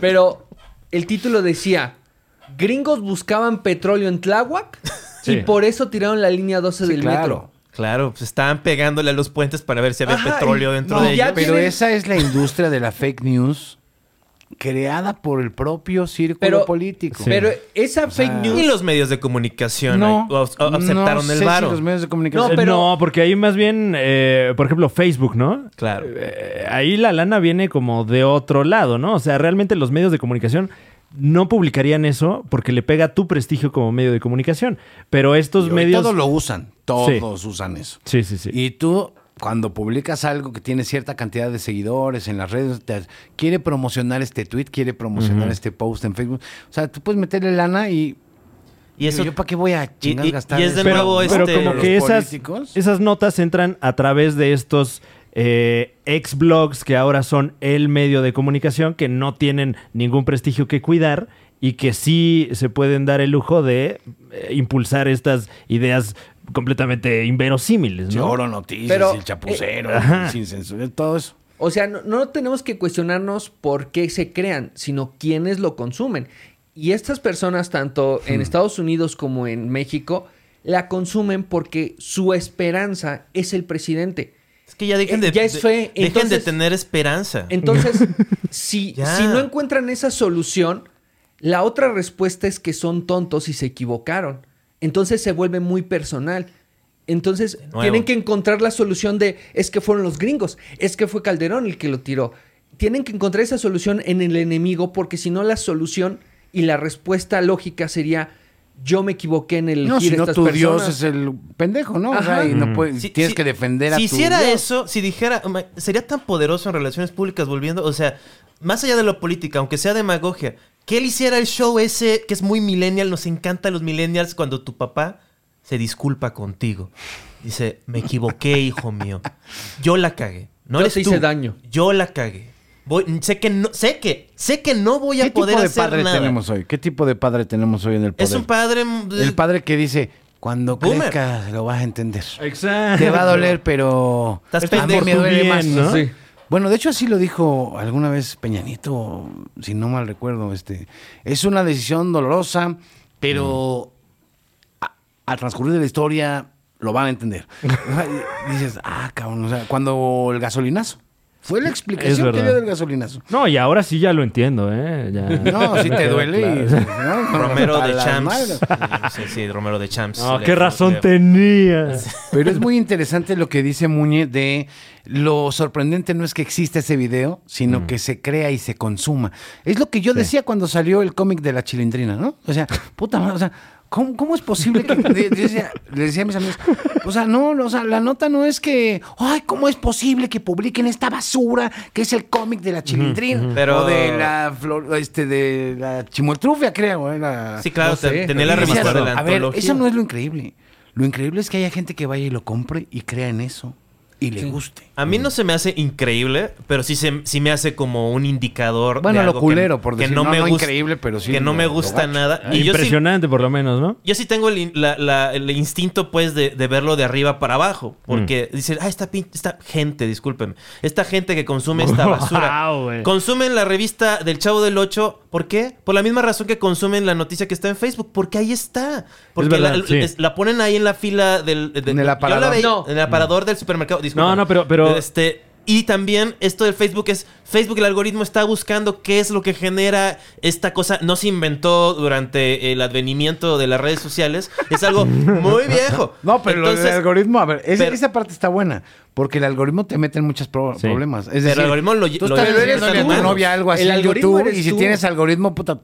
Pero el título decía: Gringos buscaban petróleo en Tláhuac Sí. y por eso tiraron la línea 12 Sí, del claro. metro. Claro, pues estaban pegándole a los puentes para ver si había Ajá, petróleo dentro no, de ellos. Pero tienen- esa es la industria de la fake news creada por el propio círculo Pero- político. Sí. Pero esa O sea, fake news. Y los medios de comunicación no, aceptaron no el varo. si los medios de comunicación. No, pero- No, porque ahí más bien, eh, por ejemplo, Facebook, ¿no? Claro. Eh, ahí la lana viene como de otro lado, ¿no? O sea, realmente los medios de comunicación no publicarían eso porque le pega tu prestigio como medio de comunicación. Pero estos Y hoy medios... Todos lo usan. Todos usan eso. Sí, sí, sí. Y tú, cuando publicas algo que tiene cierta cantidad de seguidores en las redes, te- quiere promocionar este tweet, quiere promocionar este post en Facebook. O sea, tú puedes meterle lana y. Y eso, ¿Yo para qué voy a chingar y- gastar? y es de eso? nuevo pero este- como los que esas, políticos? esas notas entran a través de estos eh, ex blogs que ahora son el medio de comunicación que no tienen ningún prestigio que cuidar y que sí se pueden dar el lujo de eh, impulsar estas ideas completamente inverosímiles, ¿no? Noticias, Pero, el chapucero, Ajá. sin censura, todo eso. O sea, no, no tenemos que cuestionarnos por qué se crean, sino quiénes lo consumen. Y estas personas, tanto Hmm. en Estados Unidos como en México, la consumen porque su esperanza es el presidente. es que ya dejen Eh, de, ya es de- fe, dejen de entonces- tener esperanza. Entonces, si, si no encuentran esa solución, la otra respuesta es que son tontos y se equivocaron. Entonces se vuelve muy personal. Entonces tienen que encontrar la solución de es que fueron los gringos, es que fue Calderón el que lo tiró. Tienen que encontrar esa solución en el enemigo porque si no la solución y la respuesta lógica sería yo me equivoqué en el No, elegir si no estas tu personas. Dios es el pendejo, ¿no? O sea, Ajá. y no Ujú. puedes, Si- tienes si- que defender a Si tu hiciera Dios. eso, si dijera, "Ma- sería tan poderoso en relaciones públicas volviendo, o sea, más allá de lo política, aunque sea demagogia, que él hiciera el show ese que es muy millennial, nos encanta a los millennials cuando tu papá se disculpa contigo. Dice, me equivoqué, hijo mío. Yo la cagué. No Yo eres te tú. hice daño. Yo la cagué. Voy- sé que no, sé que, sé que no voy a ¿Qué tipo poder de hacer padre nada. tenemos hoy? ¿Qué tipo de padre tenemos hoy en el poder? Es un padre. El padre que dice, cuando Boomer. crezcas lo vas a entender. Exacto. Te va a doler, pero Estás a mí me duele Bien, más. ¿no? Sí. Bueno, de hecho así lo dijo alguna vez Peña Nieto, si no mal recuerdo. Este, es una decisión dolorosa, pero a- al transcurrir de la historia lo van a entender. Dices, ah, cabrón, o sea, cuando el gasolinazo. Fue la explicación que dio del gasolinazo. No, y ahora sí ya lo entiendo, ¿eh? Ya- No, si me te duele. y-. Romero de Champs. Sí, sí, Romero de Champs. No, qué razón le- tenía. Pero es muy interesante lo que dice Muñe de lo sorprendente no es que exista ese video, sino que se crea y se consuma. Es lo que yo decía cuando salió el cómic de la chilindrina, ¿no? O sea, puta madre, o sea, ¿cómo, cómo es posible que... decía- le decía a mis amigos, o sea, no, o sea, la nota no es que, ay, ¿cómo es posible que publiquen esta basura que es el cómic de la chilindrina? Pero- O de la, flor- este, de la chimoltrufia, creo. ¿eh? La- Sí, claro, No sé. te- tenía la de la A ver, antología. eso no es lo increíble. Lo increíble es que haya gente que vaya y lo compre y crea en eso y le guste. A mí no se me hace increíble, pero sí, se, sí me hace como un indicador. Bueno, de lo culero, que, por que decir, no, no, me no gusta, increíble, pero sí Que no lo- me gusta nada. Ah, Y yo sí, Impresionante, por lo menos, ¿no? yo sí tengo el, in- la- la- el instinto, pues, de, de verlo de arriba para abajo. Porque dicen, ah, esta, esta gente, discúlpenme. Esta gente que consume esta basura. Güey. consumen la revista del Chavo del Ocho. ¿Por qué? Por la misma razón que consumen la noticia que está en Facebook. Porque ahí está. Porque verdad, la, sí. es- la ponen ahí en la fila del... del- En el yo la aparador. veía- No. En el aparador del supermercado. No, no, pero- pero- Este... Y también esto del Facebook es, Facebook el algoritmo está buscando qué es lo que genera esta cosa. No se inventó durante el advenimiento de las redes sociales. Es algo muy viejo. No, pero lo del Entonces, algoritmo, a ver, pero- esa parte está buena. Porque el algoritmo te mete en muchos pro- Sí. problemas. Es Pero decir, el algoritmo lo- tú lo- estás lo- lo- novia algo así El en YouTube eres y si tú. tienes algoritmo, puta,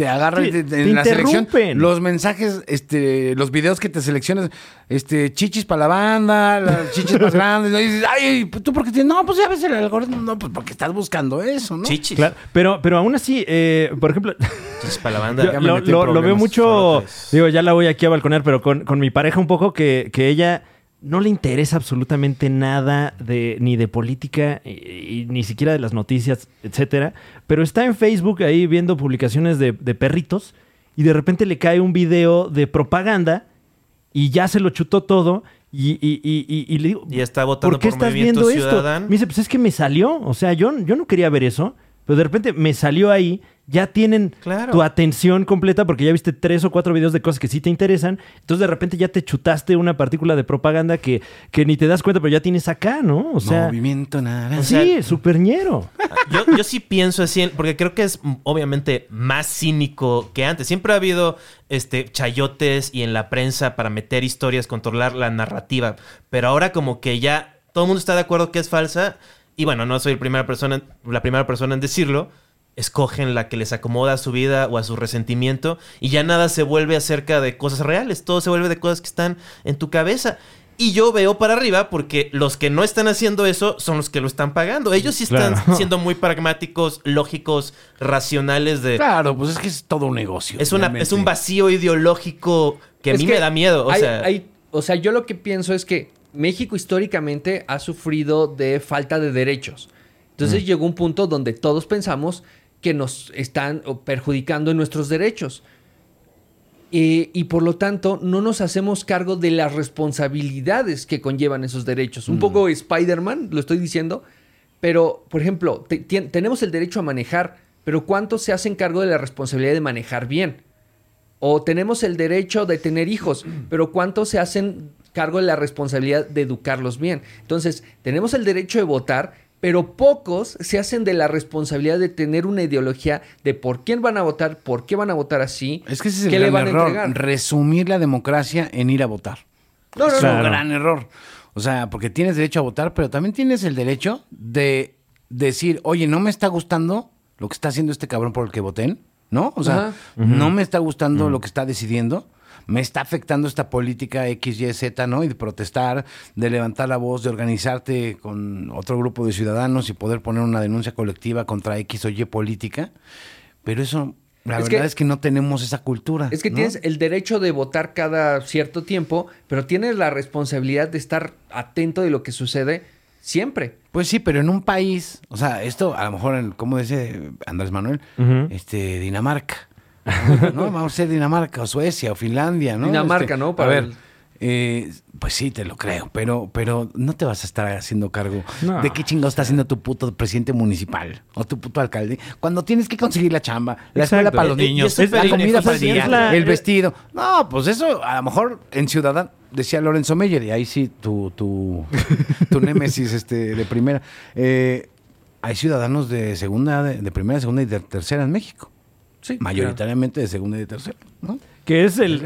te agarra Sí, y te- te en la selección los mensajes, este, los videos que te seleccionas, este, chichis para la banda, las chichis más grandes, ¿no? y dices, ay, pues, tú porque tienes, no, pues ya ves el algoritmo, no, pues porque estás buscando eso, ¿no? Chichis. Claro, pero, pero aún así, eh, por ejemplo, Chichis para la banda. Yo lo, lo- lo veo mucho, digo, ya la voy aquí a balconear, pero con, con mi pareja un poco que, que ella no le interesa absolutamente nada de ni de política y, y ni siquiera de las noticias, etcétera, pero está en Facebook ahí viendo publicaciones de, de perritos y de repente le cae un video de propaganda y ya se lo chutó todo y, y- y- y- y le digo, Y está votando ¿por qué por estás viendo esto? Ciudadano. Me dice, pues es que me salió. O sea, yo, yo no quería ver eso, pero de repente me salió ahí. Ya tienen Claro. tu atención completa porque ya viste tres o cuatro videos de cosas que sí te interesan. Entonces de repente ya te chutaste una partícula de propaganda que, que ni te das cuenta, pero ya tienes acá, ¿no? O sea, Movimiento naranja. sí, súper ñero. Yo, yo sí pienso así, porque creo que es mm, obviamente más cínico que antes. Siempre ha habido este chayotes y en la prensa para meter historias, controlar la narrativa. Pero ahora como que ya todo el mundo está de acuerdo que es falsa. Y bueno, no soy la primera persona, la primera persona en decirlo. Escogen la que les acomoda a su vida o a su resentimiento. Y ya nada se vuelve acerca de cosas reales. Todo se vuelve de cosas que están en tu cabeza. Y yo veo para arriba porque los que no están haciendo eso son los que lo están pagando. Ellos sí están Claro. siendo muy pragmáticos, lógicos, racionales de... Claro, pues es que es todo un negocio. Es, una, es un vacío ideológico que a Es mí que me da miedo. O hay- sea, hay- o sea, yo lo que pienso es que México históricamente ha sufrido de falta de derechos. Entonces llegó un punto donde todos pensamos que nos están perjudicando en nuestros derechos. Eh, y por lo tanto, no nos hacemos cargo de las responsabilidades que conllevan esos derechos. Un poco Spider-Man, lo estoy diciendo, pero, por ejemplo, te- tenemos el derecho a manejar, pero ¿cuántos se hacen cargo de la responsabilidad de manejar bien? O tenemos el derecho de tener hijos, pero ¿cuántos se hacen cargo de la responsabilidad de educarlos bien? Entonces, tenemos el derecho de votar, pero pocos se hacen de la responsabilidad de tener una ideología de por quién van a votar, por qué van a votar así, Es que ese es el qué le gran van a error. entregar. Resumir la democracia en ir a votar. No, no, es no. un gran error. O sea, porque tienes derecho a votar, pero también tienes el derecho de decir, oye, no me está gustando lo que está haciendo este cabrón por el que voten, ¿no? O sea, Ajá. no me está gustando lo que está decidiendo. Me está afectando esta política X, Y, Z, ¿no? Y de protestar, de levantar la voz, de organizarte con otro grupo de ciudadanos y poder poner una denuncia colectiva contra X o Y política. Pero eso, la Es verdad que- es que no tenemos esa cultura. Es que ¿no? tienes el derecho de votar cada cierto tiempo, pero tienes la responsabilidad de estar atento de lo que sucede siempre. Pues sí, pero en un país, o sea, esto a lo mejor, en, como dice Andrés Manuel, este, Dinamarca. ¿No? Vamos a ser Dinamarca o Suecia o Finlandia, ¿no? Dinamarca, Este, ¿no? a Para ver, el- eh, pues sí, te lo creo, pero, pero no te vas a estar haciendo cargo No. de qué chingados está haciendo tu puto presidente municipal o tu puto alcalde cuando tienes que conseguir la chamba, la escuela para los Eh, niños, es la comida para el día, la- el vestido. No, pues eso a lo mejor en Ciudadano, decía Lorenzo Meyer, y ahí sí tu, tu, tu némesis este, de primera. eh, hay ciudadanos de segunda, de, de primera, segunda y de tercera en México. Sí, Mayoritariamente de segunda y de tercera, ¿no? Que es el-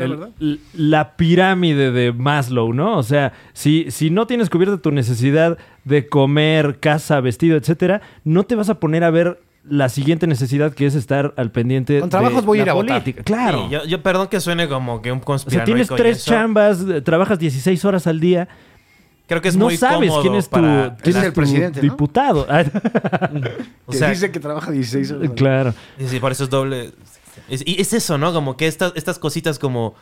la el- pirámide de Maslow, ¿no? O sea, si, si no tienes cubierta tu necesidad de comer, casa, vestido, etcétera, no te vas a poner a ver la siguiente necesidad que es estar al pendiente Con trabajos de voy a ir a votar. política. Claro. sí, yo, yo perdón que suene como que un o sea, conspiranoico. tienes y tres eso. chambas, trabajas 16 horas al día. Creo que es no muy sabes cómodo quién es tu, para... Ese quién es es el tu presidente, ¿no? diputado. O sea, dice que trabaja 16 horas. claro. Y sí, por eso es doble. Y es eso, ¿no? Como que estas, estas cositas como...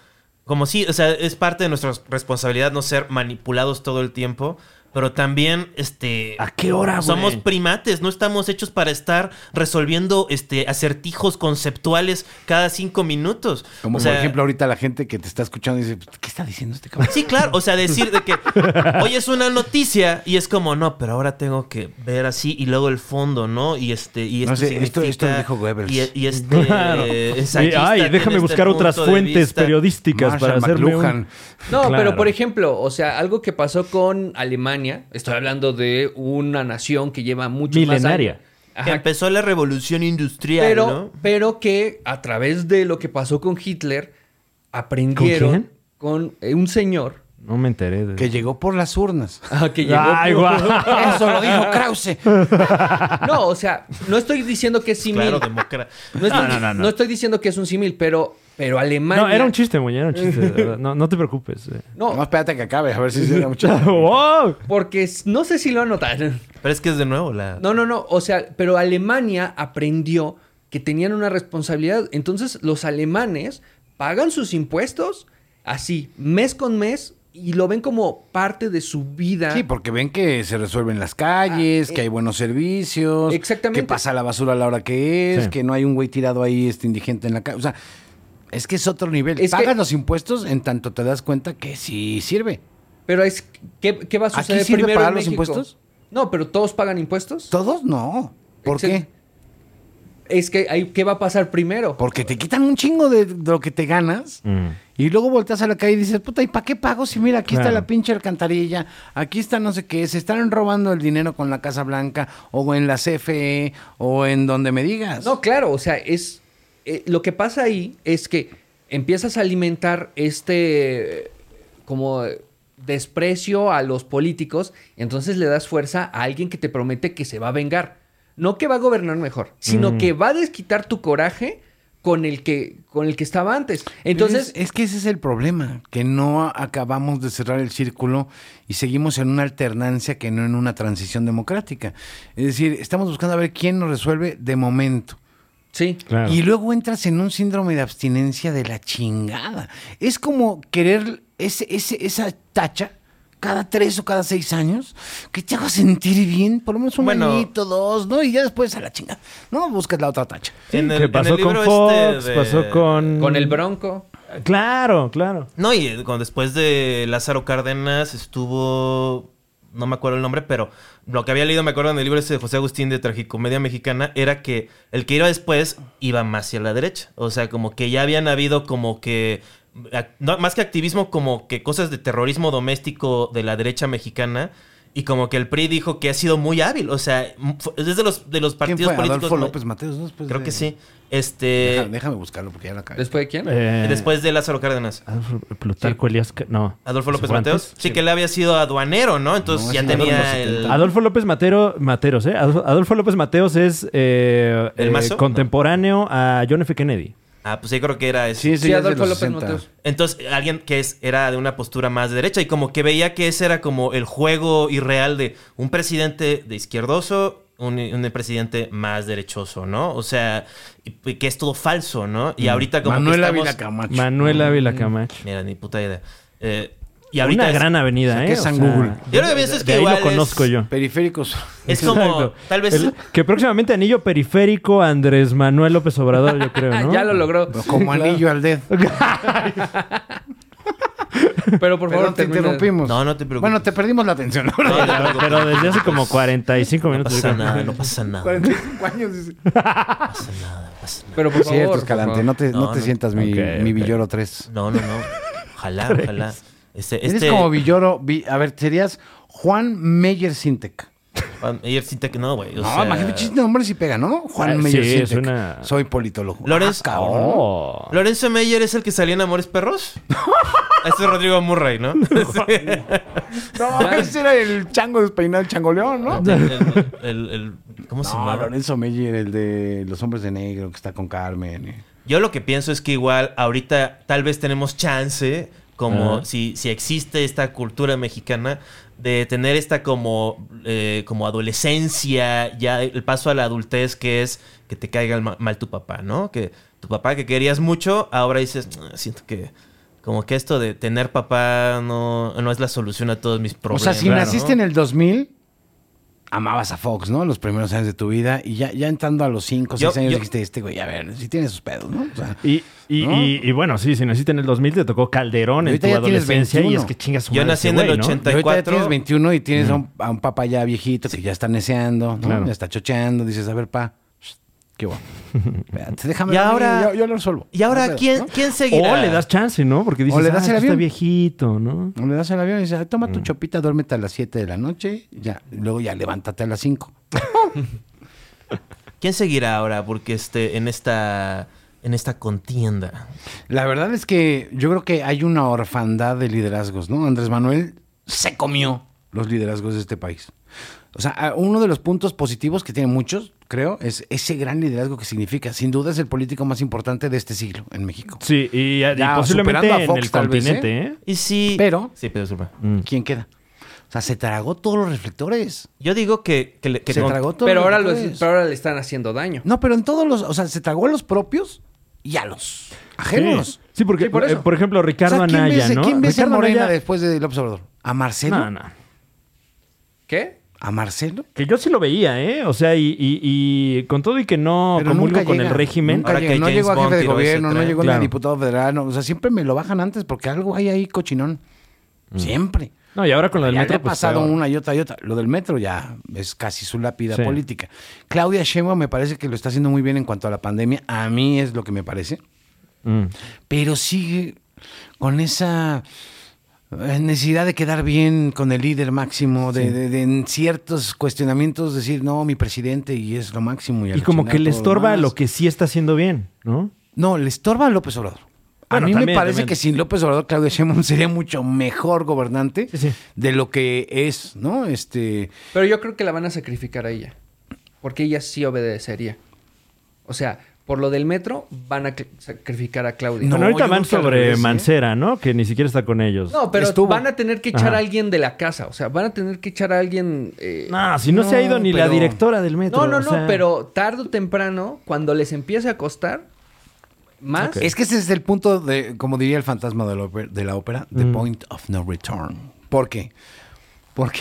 Como sí, o sea, es parte de nuestra responsabilidad no ser manipulados todo el tiempo. Pero también, este... ¿A qué hora, güey? Somos primates, no estamos hechos para estar resolviendo este acertijos conceptuales cada cinco minutos. Como O sea, por ejemplo ahorita la gente que te está escuchando dice, ¿qué está diciendo este cabrón? Sí, claro. O sea, decir de que hoy es una noticia y es como, no, pero ahora tengo que ver así y luego el fondo, ¿no? Y este, y esto No sé, esto- esto lo dijo Goebbels. Y, y este Claro. ay, déjame este buscar otras fuentes periodísticas para hacerme un... No, Claro. pero por ejemplo, o sea, algo que pasó con Alemania Alemania. Estoy hablando de una nación que lleva mucho Milenaria. más. Que empezó la revolución industrial, pero, ¿no? pero que a través de lo que pasó con Hitler, aprendieron quién? con, eh, un señor No me enteré de Que llegó por las urnas. ah, que llegó. Ay, guau. Eso lo dijo Krause. No, o sea, no estoy diciendo que es símil. Claro, no, estoy, No, no, no, no. no estoy diciendo que es un símil, pero, pero Alemania. No, era un chiste, Muñe, era un chiste. de verdad. No, no te preocupes. eh. No, No, espérate que acabe, a ver si se da mucho. ¡Wow! porque s- no sé si lo anotaron. Pero es que es de nuevo la... No, no, no. O sea, pero Alemania aprendió que tenían una responsabilidad. Entonces, los alemanes pagan sus impuestos así, mes con mes, y lo ven como parte de su vida. Sí, porque ven que se resuelven las calles, Ah, que hay buenos servicios, Exactamente. que pasa la basura a la hora que es, Sí. que no hay un güey tirado ahí este indigente en la calle. O sea, es que es otro nivel. Es que- Pagas los impuestos en tanto te das cuenta que sí sirve. Pero es ¿qué, qué va a ¿Aquí suceder sirve primero pagar en los México? impuestos? No, pero todos pagan impuestos. ¿Todos? No. ¿Por qué? Es que hay, ¿qué va a pasar primero? Porque te quitan un chingo de, de lo que te ganas Mm. y luego volteas a la calle y dices, puta, ¿y para qué pago? Si mira, aquí está la pinche alcantarilla, aquí está no sé qué, se están robando el dinero con la Casa Blanca o en la CFE o en donde me digas. No, claro, o sea, es eh, lo que pasa ahí es que empiezas a alimentar este eh, como eh, desprecio a los políticos, entonces le das fuerza a alguien que te promete que se va a vengar, no que va a gobernar mejor, sino Mm. que va a desquitar tu coraje con el que con el que estaba antes. Entonces, Entonces, es, que ese es el problema, que no acabamos de cerrar el círculo y seguimos en una alternancia que no en una transición democrática. Es decir, estamos buscando a ver quién nos resuelve de momento. Sí, Claro. Y luego entras en un síndrome de abstinencia de la chingada. Es como querer ese, ese, esa tacha cada tres o cada seis años que te haga sentir bien, por lo menos un Bueno. añito, dos, ¿no? Y ya después a la chingada. No buscas la otra tacha. En que el- en pasó el con libro Fox, este de- pasó con... con el Bronco. Claro, claro. No, y con- después de Lázaro Cárdenas estuvo. No me acuerdo el nombre, pero lo que había leído, me acuerdo en el libro ese de José Agustín de Tragicomedia Mexicana, era que el que iba después iba más hacia la derecha. O sea, como que ya habían habido como que. más que activismo, como que cosas de terrorismo doméstico de la derecha mexicana. Y como que el PRI dijo que ha sido muy hábil. O sea, es de los, de los ¿Quién partidos fue? políticos. Adolfo López Mateos, ¿no? Después Creo de- que sí. Este. Déjame buscarlo porque ya la acabé. ¿Después de quién? Eh, Después de Lázaro Cárdenas. Adolfo- Plutarco Elías... Ca- No. Adolfo López ¿Fue Mateos. Sí, que él había sido aduanero, ¿no? Entonces No, ya tenía el... 70. Adolfo López Matero, Mateos, ¿eh? Adolfo, López Mateos es eh, ¿El eh, contemporáneo a John F. Kennedy. Ah, pues sí, creo que era ese. Sí, Sí, de Adolfo López 60. Mateos. Entonces, alguien que es, era de una postura más de derecha y como que veía que ese era como el juego irreal de un presidente de izquierdoso, un, un presidente más derechoso, ¿no? O sea, y- y que es todo falso, ¿no? Y ahorita como Manuel que estamos... Ávila Camacho. Manuel Ávila Camacho. Mira, ni puta idea. Eh, y ahorita Una es, gran avenida, ¿eh? San Google. Yo lo que pienso es de que ahí igual lo conozco es- yo. Periféricos. es como, Exacto. tal vez... El- que próximamente anillo periférico Andrés Manuel López Obrador, yo creo, ¿no? ya lo logró. Como anillo al dedo. Pero por favor, Perdón, te interrumpimos. No, no te preocupes. Bueno, te perdimos la atención. No, no te Pero, desde hace como 45 No minutos. yo pasa nada, no pasa nada. 45 años. dice. No pasa nada, no pasa nada. Pero por favor. Cierto, por favor. No te, no No, te no. sientas mi. Villoro 3. No, no, no. Ojalá, ojalá. Este, Eres este, como Villoro. Vi- a ver, serías Juan Meyer Sintec. Juan- ayer sí te- no, güey. No, sea, imagínate, chiste de nombre si pega, ¿no? Juan Ah, Meyer sí, Sintec. suena- Soy politólogo. Lorenz- Ah, cabrón. Oh. Lorenzo Meyer es el que salía en Amores Perros. este es Rodrigo Murray, ¿no? No, ese era el chango despeinado, el changoleón, ¿no? el, el- el- el- ¿Cómo se No, llama? Lorenzo Meyer, el de Los Hombres de Negro, que está con Carmen. eh. Yo lo que pienso es que igual ahorita tal vez tenemos chance, como si, si existe esta cultura mexicana, de tener esta como, eh, como adolescencia, ya el paso a la adultez que es que te caiga mal tu papá, ¿no? Que tu papá que querías mucho, ahora dices, "Ah, siento que como que esto de tener papá no, no es la solución a todos mis O problemas. sea, si ¿no? naciste en el 2000, amabas a Fox, ¿no? Los primeros años de tu vida. Y ya, ya entrando a los 5 o 6 Yo- años yo- dijiste, este güey, a ver, si tiene sus pedos, ¿no? O sea, Y, y, ¿No? y, y bueno, sí, si naciste en el 2000 te tocó Calderón en tu adolescencia y 21. es que chingas su Yo nací en el ¿no? 80. y ahorita ya 34. tienes 21 y tienes a, un, a un papá ya viejito que ya está neceando, ¿no? Claro. Ya está chocheando. Dices, a ver, pa, ¿qué ¿Qué va? Espérate, déjame. Y ahora- Yo, yo lo resuelvo. Y ahora, No pedo, ¿quién, ¿no? ¿quién seguirá? O le das chance, ¿no? Porque dices, le das ah, el ya está avión. viejito, ¿no? O le das el avión y dices, "Ah, toma tu Mm. chopita, duérmete a las 7 de la noche. Ya. Luego ya levántate a las 5. ¿Quién seguirá ahora? Porque este, en esta, en esta contienda. La verdad es que yo creo que hay una orfandad de liderazgos, ¿no? Andrés Manuel se comió los liderazgos de este país. O sea, a- uno de los puntos positivos que tiene muchos, creo, es ese gran liderazgo que significa. Sin duda es el político más importante de este siglo en México. Sí, y, y Ya, posiblemente a en Fox, el tal vez, continente, ¿eh? Y si... Pero- Sí, pero. Mm. ¿Quién queda? O sea, se tragó todos los reflectores. Yo digo que... que, se con- tragó todos Pero los ahora, los- pero ahora le están haciendo daño. No, pero en todos los... O sea, se tragó a los propios y a los ajenos. Sí, Sí, porque, Sí, por ejemplo, Ricardo o sea, ¿quién Anaya, ves, ¿no? ¿quién ves en Ricardo Morena Anaya- después de López Obrador? ¿A Marcelo? No, no. ¿Qué? ¿A Marcelo? Que yo sí lo veía, ¿eh? O sea, y, y- y con todo y que no Pero comulgo con llega. el régimen. Nunca Ahora llega. que no James llegó a Bond jefe de gobierno, no llegó ni a Claro. diputado federal. no, o sea, siempre me lo bajan antes porque algo hay ahí cochinón. Siempre. No, y ahora con lo del ya metro, ha pues, pasado peor. una y otra y otra. Lo del metro ya es casi su lápida Sí. política. Claudia Sheinbaum me parece que lo está haciendo muy bien en cuanto a la pandemia. A mí es lo que me parece. Mm. Pero sigue con esa necesidad de quedar bien con el líder máximo, de, de- de en ciertos cuestionamientos decir, no, mi presidente y es lo máximo. Y, como que le estorba lo que sí está haciendo bien, ¿no? No, le estorba a López Obrador. Bueno, a mí me parece también. que sin López Obrador, Claudia Sheinbaum sería mucho mejor gobernante Sí, sí. de lo que es, ¿no? Este, Pero yo creo que la van a sacrificar a ella. Porque ella sí obedecería. O sea, por lo del metro, van a sacrificar a Claudia. No, bueno, ahorita van sobre revés, ¿eh? Mancera, ¿no? Que ni siquiera está con ellos. No, pero Estuvo. van a tener que echar Ajá. a alguien de la casa. O sea, van a tener que echar a alguien. eh, No, si no, se ha ido No, ni la directora del metro. No, no, o no, sea- pero tarde o temprano, cuando les empiece a costar más. Es que ese es el punto de, como diría el fantasma de la ópera, de la ópera, the Mm. point of no return. ¿Por qué? Porque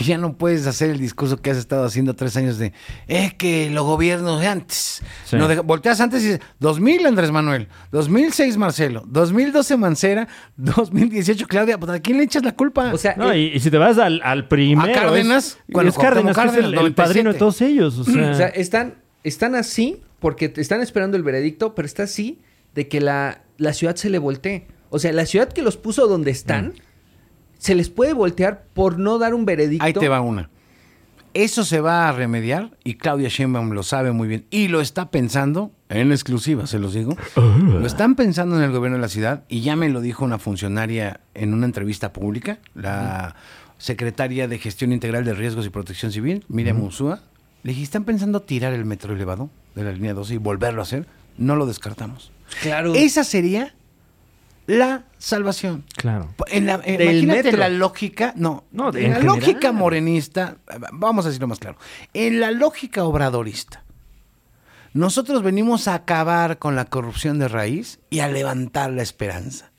ya no puedes hacer el discurso que has estado haciendo tres años de, es que los gobiernos de antes. Sí. No, de- volteas antes y dices, 2000 Andrés Manuel, 2006 Marcelo, 2012 Mancera, 2018 Claudia, pues, ¿a quién le echas la culpa? O sea, No, eh, y, y si te vas al, al primero. ¿A Cárdenas? Es, Bueno, es Cárdenas, Cuauhtémoc que es el, Cárdenas, el padrino 97. de todos ellos. O sea, o sea, están, están así porque te- están esperando el veredicto, pero está así de que la, la ciudad se le voltee. O sea, la ciudad que los puso donde están, se les puede voltear por no dar un veredicto. Ahí te va una. Eso se va a remediar y Claudia Sheinbaum lo sabe muy bien y lo está pensando en exclusiva, se los digo. Lo están pensando en el gobierno de la ciudad y ya me lo dijo una funcionaria en una entrevista pública, la secretaria de Gestión Integral de Riesgos y Protección Civil, Miriam Ursúa. Le dije, ¿están pensando tirar el metro elevado de la línea 12 y volverlo a hacer? No lo descartamos. Claro. Esa sería la salvación. claro. En la, eh, imagínate metro. la lógica, no, No, de- en en la general. lógica morenista, vamos a decirlo más claro, en la lógica obradorista, nosotros venimos a acabar con la corrupción de raíz y a levantar la esperanza.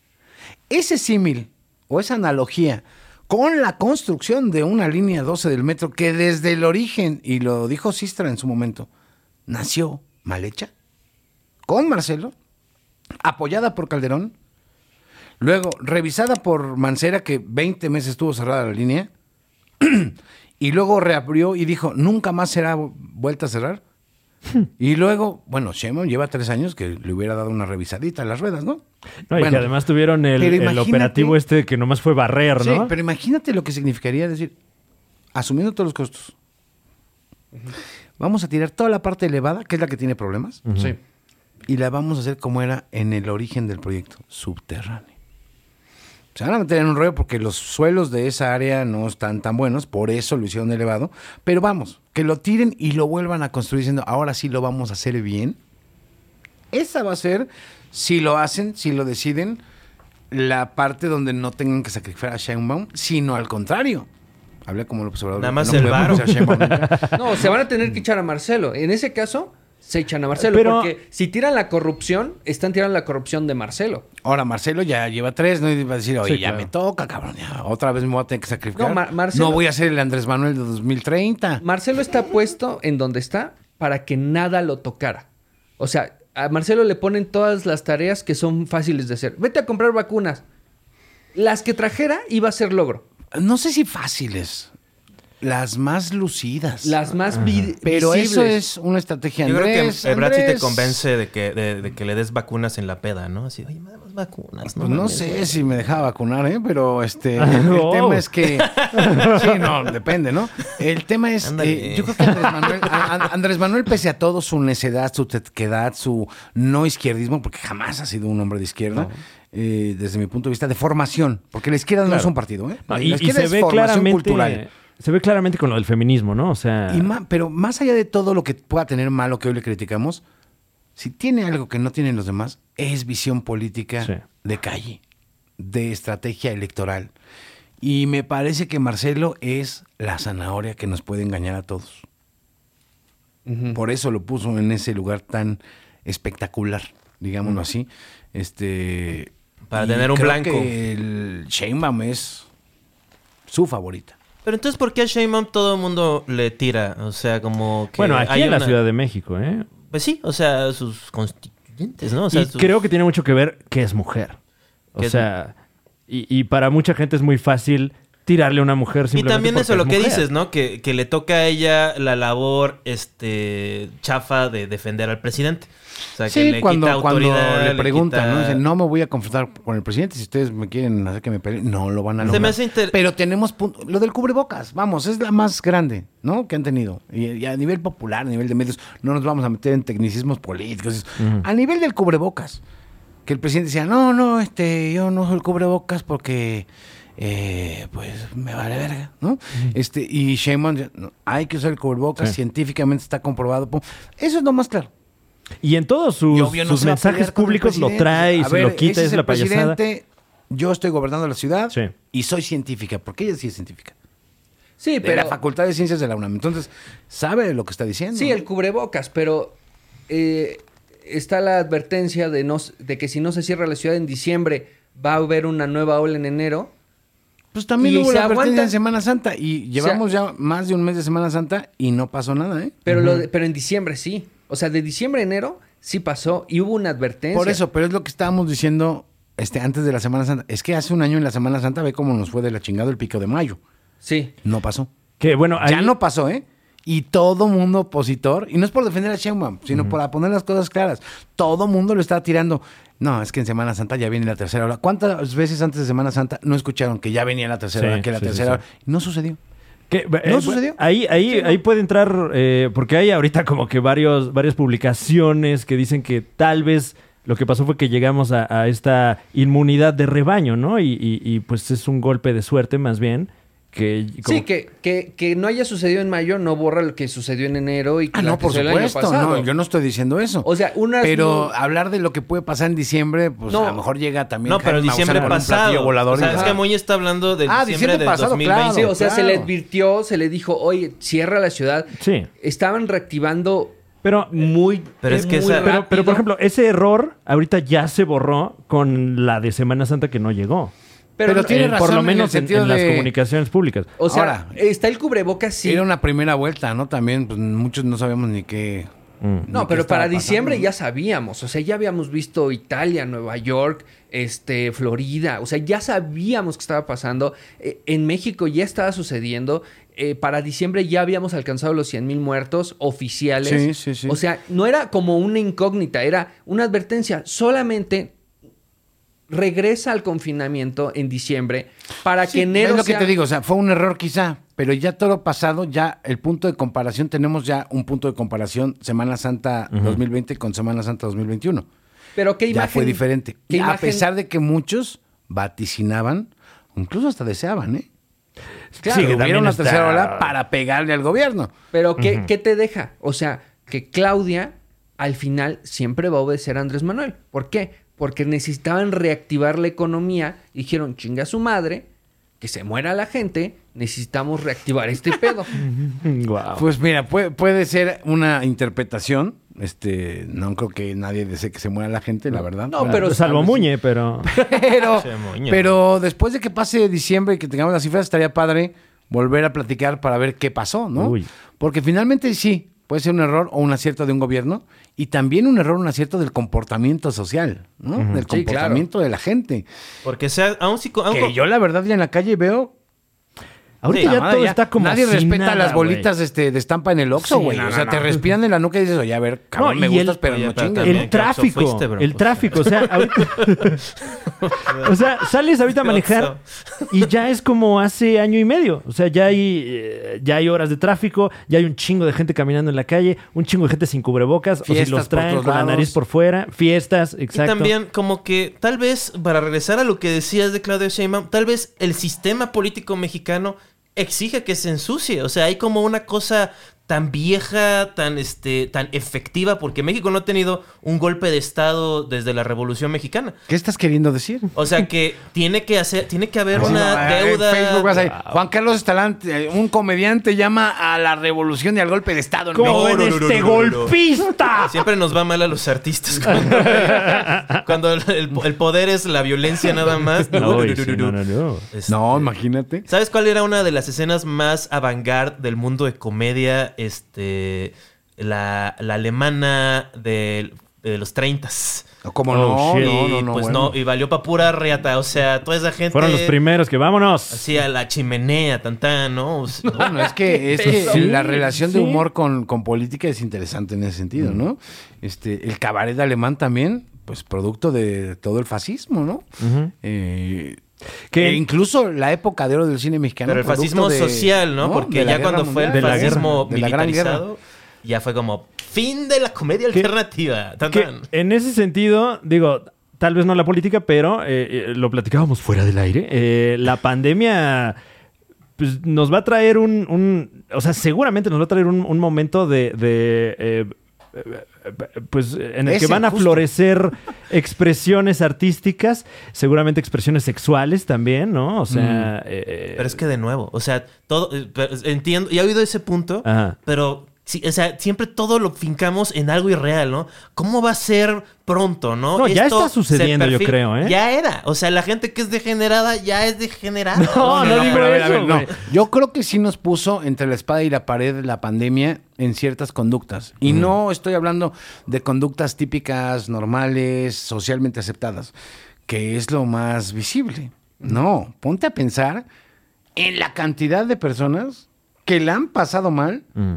Ese símil o esa analogía con la construcción de una línea 12 del metro que desde el origen, y lo dijo Sistra en su momento, nació mal hecha, con Marcelo, apoyada por Calderón, Luego, revisada por Mancera, que 20 meses estuvo cerrada la línea, y luego reabrió y dijo, nunca más será vu- vuelta a cerrar. y luego, bueno, Sheinbaum lleva tres años que le hubiera dado una revisadita a las ruedas, ¿no? No, y Bueno, que además tuvieron el, operativo este que nomás fue barrer, Sí, ¿no? pero imagínate lo que significaría decir, asumiendo todos los costos, vamos a tirar toda la parte elevada, que es la que tiene problemas. Sí. y la vamos a hacer como era en el origen del proyecto, subterráneo. Se van a meter en un rollo porque los suelos de esa área no están tan buenos, por eso lo hicieron elevado. Pero vamos, que lo tiren y lo vuelvan a construir diciendo, ahora sí lo vamos a hacer bien. Esa va a ser, si lo hacen, si lo deciden, la parte donde no tengan que sacrificar a Sheinbaum, sino al contrario. Hablé como López Obrador. Nada más no el varo. No, se van a tener que echar a Marcelo. En ese caso, se echan a Marcelo. Pero- Porque si tiran la corrupción, están tirando la corrupción de Marcelo. Ahora Marcelo ya lleva tres, ¿no? Y va a decir, oye, Sí, ya claro. me toca, cabrón. ya otra vez me voy a tener que sacrificar. No, Mar- Marcelo- No voy a ser el Andrés Manuel de 2030. Marcelo está puesto en donde está para que nada lo tocara. O sea, a Marcelo le ponen todas las tareas que son fáciles de hacer. Vete a comprar vacunas. Las que trajera iba a ser logro. No sé si fáciles. Las más lucidas. Las más vi- Pero eso visibles. es una estrategia. Yo creo que Ebrard sí te convence de que, de, de que le des vacunas en la peda, ¿no? Así, oye, me das vacunas, ¿no? Pues no sé güey. si me dejaba vacunar, ¿eh? Pero este, el, el tema es que... Sí, no, depende, ¿no? El tema es... Eh, yo creo que Andrés Manuel, a- a- Andrés Manuel, pese a todo, su necedad, su terquedad, su no izquierdismo, porque jamás ha sido un hombre de izquierda, eh, desde mi punto de vista, de formación. Porque la izquierda no es un partido, ¿eh? La y, se es ve formación claramente. cultural. Se ve claramente con lo del feminismo, ¿no? O sea. Y ma- pero más allá de todo lo que pueda tener malo que hoy le criticamos, si tiene algo que no tienen los demás, es visión política Sí. de calle, de estrategia electoral. Y me parece que Marcelo es la zanahoria que nos puede engañar a todos. Por eso lo puso en ese lugar tan espectacular, digámoslo así. Este Para tener un creo blanco. que el Sheinbaum es su favorita. Pero entonces, ¿por qué a Sheinbaum todo el mundo le tira? O sea, como que bueno, aquí hay en la una- Ciudad de México, ¿eh? Pues sí, o sea, sus constituyentes, ¿no? O sea, y sus- creo que tiene mucho que ver que es mujer. O sea, y, y para mucha gente es muy fácil tirarle a una mujer Y simplemente también porque eso, es lo que dices, ¿no? Que, que le toca a ella la labor este chafa de defender al presidente. O sea, que Sí, le cuando, quita cuando autoridad. le preguntan, quita- ¿no? Dicen, no me voy a confrontar con el presidente. Si ustedes me quieren hacer que me peleen, no lo van a Se lograr. me hace inter- Pero tenemos punto- lo del cubrebocas, vamos, es la más grande, ¿no? Que han tenido. Y, y a nivel popular, a nivel de medios, no nos vamos a meter en tecnicismos políticos. A nivel del cubrebocas, que el presidente decía, no, no, este, yo no uso el cubrebocas porque, eh, pues, me vale verga, ¿no? Este, y Sheinbaum, "No, hay que usar el cubrebocas, Sí. científicamente está comprobado. pum". Eso es lo más claro. Y en todos sus, obvio no sus mensajes públicos lo trae y se ver, lo quita, ese es el la payasada. presidente, Yo estoy gobernando la ciudad Sí. y soy científica, porque ella sí es científica. Sí, De pero... la Facultad de Ciencias de la UNAM. Entonces, sabe lo que está diciendo. Sí, el cubrebocas, pero eh, está la advertencia de, no, de que si no se cierra la ciudad en diciembre, va a haber una nueva ola en enero. Pues también Y hubo se la advertencia aguanta. en Semana Santa y llevamos ya más de un mes de Semana Santa y no pasó nada, ¿eh? Pero, lo de- pero en diciembre sí. O sea, de diciembre a enero sí pasó y hubo una advertencia. Por eso, pero es lo que estábamos diciendo este, antes de la Semana Santa. Es que hace un año en la Semana Santa ve cómo nos fue de la chingada el pico de mayo. Sí. No pasó. Que bueno, ahí, Ya no pasó, ¿eh? Y todo mundo opositor, y no es por defender a Sheinbaum, sino para poner las cosas claras. Todo mundo lo está tirando. No, es que en Semana Santa ya viene la tercera hora. ¿Cuántas veces antes de Semana Santa no escucharon que ya venía la tercera Sí, hora, que la sí, tercera sí. hora? No sucedió. Que, ¿No eh, sucedió? Ahí, ahí, ahí puede entrar, eh, porque hay ahorita como que varios, varias publicaciones que dicen que tal vez lo que pasó fue que llegamos a, a esta inmunidad de rebaño, ¿no? Y, y- y, pues es un golpe de suerte más bien. Que, como- Sí, que, que, que no haya sucedido en mayo no borra lo que sucedió en enero y que Ah, no, por supuesto. No, yo no estoy diciendo eso. O sea, unas Pero no- hablar de lo que puede pasar en diciembre, pues No. a lo mejor llega también. No, pero diciembre pasado. volador o sea, es que Moy está hablando del Ah, diciembre, diciembre del pasado, 2020. claro. Sí, o sea, se le advirtió, se le dijo, oye, cierra la ciudad. Sí. Estaban reactivando Pero, muy Pero es que muy esa- pero, pero, por ejemplo, ese error ahorita ya se borró con la de Semana Santa que no llegó. Pero, Pero tiene Eh, razón por lo en el menos en, las comunicaciones públicas. o sea, Ahora, está el cubrebocas, sí. Era una primera vuelta, ¿no? También, pues muchos no sabíamos ni qué. Mm. No, ni pero para diciembre pasando, ya sabíamos, o sea, ya habíamos visto Italia, Nueva York, este, Florida, o sea, ya sabíamos que estaba pasando. Eh, en México ya estaba sucediendo. Eh, para diciembre ya habíamos alcanzado los 100 mil muertos oficiales. Sí, sí, sí. O sea, no era como una incógnita, era una advertencia. Solamente regresa al confinamiento en diciembre para Sí, que enero es lo que sea- te digo, o sea, fue un error quizá, pero ya todo lo pasado, ya el punto de comparación, tenemos ya un punto de comparación Semana Santa 2020 con Semana Santa 2021. Pero qué ya imagen. fue diferente. qué a pesar de que muchos vaticinaban, incluso hasta deseaban, ¿eh? Claro, que que hubiera una está- tercera ola para pegarle al gobierno. Pero ¿qué, qué te deja? O sea, que Claudia al final siempre va a obedecer a Andrés Manuel. ¿Por qué? Porque necesitaban reactivar la economía. y Dijeron, chinga su madre, que se muera la gente, necesitamos reactivar este pedo. Pues mira, puede, puede ser una interpretación. Este, no creo que nadie desee que se muera la gente, la verdad. No, pero- Salvo. Muñe, pero... Pero, pero después de que pase diciembre y que tengamos las cifras, estaría padre volver a platicar para ver qué pasó, ¿no? Uy. Porque finalmente sí, puede ser un error o un acierto de un gobierno y también un error o un acierto del comportamiento social, ¿no? Del Sí, comportamiento de la gente. Porque sea, aún si... aún Que yo la verdad ya en la calle veo Ahorita Sí, ya todo ya está como Nadie respeta nada, las bolitas este, de estampa en el Oxxo, Sí, güey. no, o sea, no, te no. respiran en la nuca y dices, oye, a ver, cabrón, No, me gustas, el- pero Oye, no chingas. El ¿qué Oxxo tráfico, fuiste, bro? el Pues, tráfico, o sea, ahorita... o sea, sales ahorita a manejar y ya es como hace año y medio. O sea, ya hay, eh, ya hay horas de tráfico, ya hay un chingo de gente caminando en la calle, un chingo de gente sin cubrebocas, o si los traen con la nariz por fuera, fiestas, exacto. Y también como que tal vez, para regresar a lo que decías de Claudio Sheinbaum, tal vez el sistema político mexicano exige que se ensucie. O sea, hay como una cosa tan vieja, tan, este, tan efectiva, porque México no ha tenido un golpe de Estado desde la Revolución Mexicana. ¿Qué estás queriendo decir? O sea que tiene que hacer, tiene que haber una no, en deuda. Facebook vas a ir, Juan Carlos Estalante, un comediante llama a la revolución y al golpe de Estado. en México. ¡Con No, no, no, este no, no, no. golpista! Siempre nos va mal a los artistas cuando, cuando el, el poder es la violencia nada más. No, y sí, no, no, no. Este, No, imagínate. ¿Sabes cuál era una de las escenas más avant-garde del mundo de comedia? Este. La, la alemana de, de los 30 ¿Cómo Oh, no? shit. No, no, no. pues bueno. no, y valió pa' pura reata. O sea, toda esa gente. Fueron los primeros que vámonos. Así a la chimenea, tan tan, ¿no? O sea, Bueno, es que, es que Sí, la relación de humor con, con política es interesante en ese sentido, ¿no? Este, el cabaret alemán también, pues producto de todo el fascismo, ¿no? Ujú. Eh, Que- e incluso la época de oro del cine mexicano. Pero el fascismo de- social, ¿no? Porque ya cuando fue el mundial. De la guerra, fascismo de la gran guerra. militarizado, ya fue como fin de la comedia Que- alternativa. Tan, en ese sentido, digo, tal vez no la política, pero eh, eh, lo platicábamos fuera del aire. Eh, la pandemia pues, nos va a traer un, un- O sea, seguramente nos va a traer un, un momento de. de, pues en el que van a florecer expresiones artísticas, seguramente expresiones sexuales también, ¿no? O sea, eh, Pero es que de nuevo, o sea, todo, eh, entiendo, y he oído ese punto, Ajá. pero, sí, o sea, siempre todo lo fincamos en algo irreal, ¿no? ¿Cómo va a ser pronto, no? No, ya Esto está sucediendo, yo creo, ¿eh? Ya era, o sea, la gente que es degenerada ya es degenerada. No, no digo pero a ver, a eso, ver, no. Yo creo que sí nos puso entre la espada y la pared la pandemia en ciertas conductas. Y no estoy hablando de conductas típicas, normales, socialmente aceptadas, que es lo más visible. No, ponte a pensar en la cantidad de personas que la han pasado mal mm.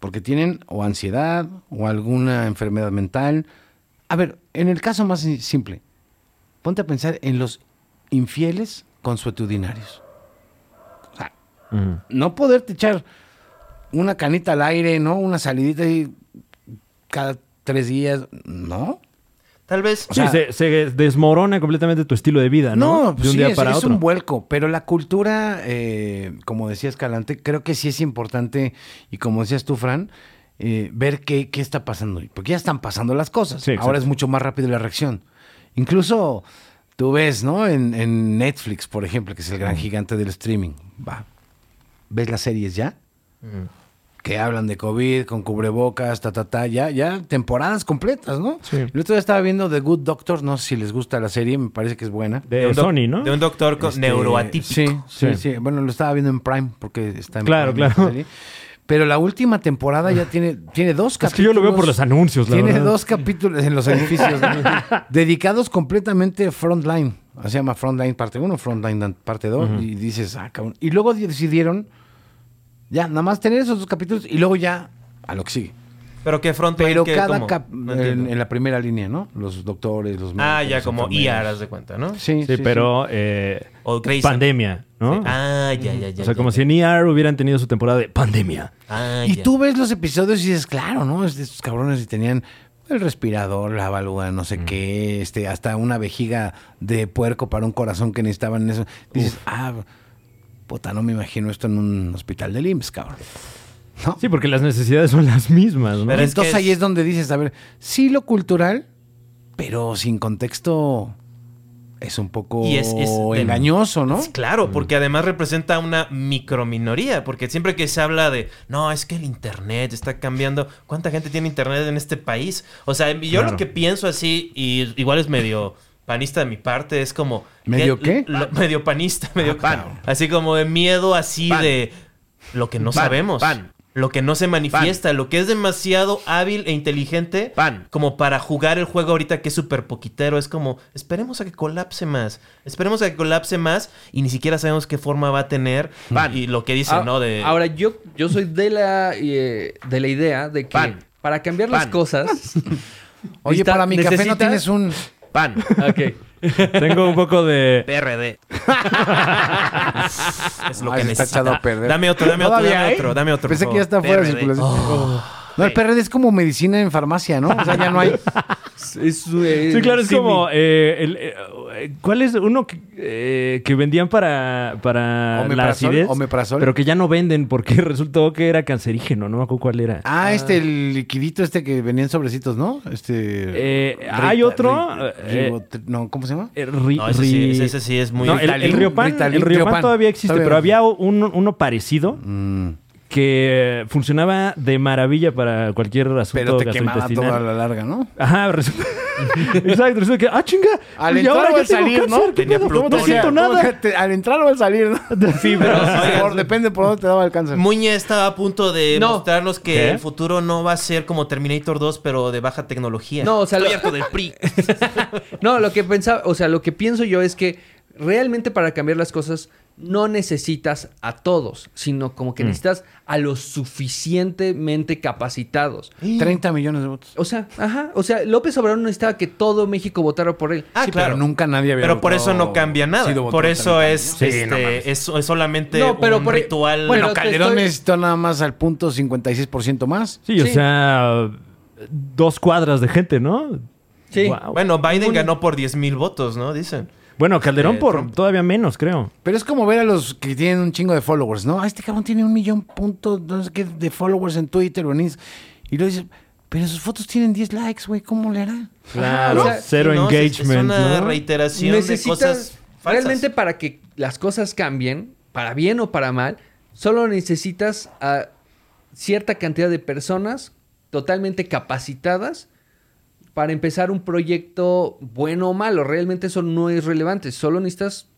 Porque tienen o ansiedad o alguna enfermedad mental. A ver, en el caso más si- simple, ponte a pensar en los infieles consuetudinarios. O sea, no poderte echar una canita al aire, ¿no? Una salidita ahí cada tres días, ¿no? Tal vez, O Sí, sea- se, se desmorona completamente tu estilo de vida, ¿no? No, de pues un sí, día es, para es otro. un vuelco, pero la cultura, eh, como decía Escalante, creo que sí es importante, y como decías tú, Fran, eh, ver qué, qué está pasando. Porque ya están pasando las cosas. Sí. Ahora es mucho más rápido la reacción. Incluso tú ves, ¿no? En, en Netflix, por ejemplo, que es el gran gigante del streaming. Va. ¿Ves las series ya? Que hablan de COVID, con cubrebocas, ta, ta, ta, ya, ya temporadas completas, ¿no? Sí. El otro día estaba viendo The Good Doctor, no sé si les gusta la serie, me parece que es buena. De, un Sony, ¿no? De un doctor con Este, neuroatípico. Sí, sí, Sí. sí, Bueno, lo estaba viendo en Prime porque está en Claro, Prime claro. serie. Pero la última temporada ya tiene, tiene dos Es capítulos. que yo lo veo por los anuncios, la Tiene verdad. dos capítulos en los edificios ¿no? dedicados completamente a Frontline. Se llama Frontline parte 1, Frontline parte 2. Y dices, ah, cabrón. Y luego decidieron ya, nada más tener esos dos capítulos y luego ya a lo que sigue. Pero que frontline, Pero ¿qué? cada cap- No en, la primera línea, ¿no? Los doctores, los Ah, médicos, ya los como. IR, haz de cuenta, ¿no? Sí, Sí, sí, pero eh, O Grey's pandemia, ¿no? Ah, ya, ya, ya. o sea, ya, como ya. si en ER hubieran tenido su temporada de pandemia. Ah, Y ya. tú ves los episodios y dices, claro, ¿no? Es de estos cabrones y tenían el respirador, la válvula, no sé qué, este, hasta una vejiga de puerco para un corazón que necesitaban en eso. Dices, ah, puta, no me imagino esto en un hospital de IMSS, cabrón. ¿No? Sí, porque las necesidades son las mismas, ¿no? Pero es Entonces que ahí es- es donde dices, a ver, sí lo cultural, pero sin contexto es un poco Y es- es de- engañoso, ¿no? Sí, Claro, porque además representa una microminoría, porque siempre que se habla de, no, es que el Internet está cambiando, ¿cuánta gente tiene Internet en este país? O sea, yo Claro. lo que pienso así, y igual es medio panista de mi parte, es como... ¿Medio qué? lo- medio panista, medio Ah, pan. Así como de miedo así Pan. de lo que no Pan, sabemos. pan. lo que no se manifiesta, lo que es demasiado hábil e inteligente Pan. como para jugar el juego ahorita que es súper poquitero. Es como, esperemos a que colapse más, esperemos a que colapse más y ni siquiera sabemos qué forma va a tener. Pan. Y lo que dicen, Ah, ¿no? De, Ahora, yo, yo soy de la, eh, de la idea de que Pan. para cambiar las cosas. Oye, para mi café no tienes un... Pan. Ok. Tengo un poco de... PRD. es lo Ay, que se está necesita. echado a perder. Dame otro, dame otro, ¿Todavía dame hay? otro, dame otro. Pensé por que ya está fuera de PRD. circulación. No, el PRD es como medicina en farmacia, ¿no? O sea, ya no hay... Es, eh, Sí, claro, es sí, como... mi- eh, el, eh, ¿Cuál es uno que, eh, que vendían para, para la acidez? omeprazol. Pero que ya no venden porque resultó que era cancerígeno. No me acuerdo cuál era. Ah, este, el liquidito este que venía en sobrecitos, ¿no? Este... Eh, Rita- hay otro... Ri- eh, no, ¿cómo se llama? ri- No, ese, sí, ri- ese, ese sí es muy... No, el, el Riopan, Ritalin, el Riopan Riopan. todavía existe, Todavía. pero había un- uno parecido Mm, que funcionaba de maravilla para cualquier asunto pero te quemaba toda la larga, ¿no? Ajá, resulta... Exacto, resulta que... ¡Ah, chinga! Al ¿Y entrar ahora o al salir, ¿no? cáncer? ¿Qué Tenía pedo? plutonio. No siento ¿Cómo nada. te- al entrar o al salir, ¿no? Fibrosis. Por- depende por dónde te daba el cáncer. Muñe estaba a punto de No. mostrarnos que ¿Qué? el futuro no va a ser como Terminator 2, pero de baja tecnología. No, o sea, Estoy lo, harto del PRI. no, lo que pensaba, o sea, lo que pienso yo es que realmente para cambiar las cosas no necesitas a todos, sino como Mm. que necesitas a los suficientemente capacitados. 30 millones de votos. O sea, ajá, o sea, López Obrador no necesitaba que todo México votara por él. Ah, Sí, claro. pero nunca nadie había Pero por eso no cambia nada. Por eso 30 es. Sí, este, es, es solamente No, pero un por- ritual. Bueno, Pero Calderón estoy- necesitó nada más al punto 56% más. Sí, o Sí. sea, dos cuadras de gente, ¿no? Sí. Bueno, Biden Un- ganó por 10 mil votos, ¿no? Dicen. Bueno, Calderón Eh, por Trump. todavía menos, creo. Pero es como ver a los que tienen un chingo de followers, ¿no? Ah, este cabrón tiene un millón punto, no sé qué, de followers en Twitter o en Inst- Y luego dices, pero sus fotos tienen 10 likes, güey, ¿cómo le hará? Claro, o sea, cero no, engagement, Es una ¿no? reiteración de cosas falsas. realmente para que las cosas cambien, para bien o para mal, solo necesitas a cierta cantidad de personas totalmente capacitadas para empezar un proyecto bueno o malo. Realmente eso no es relevante. Solo necesitas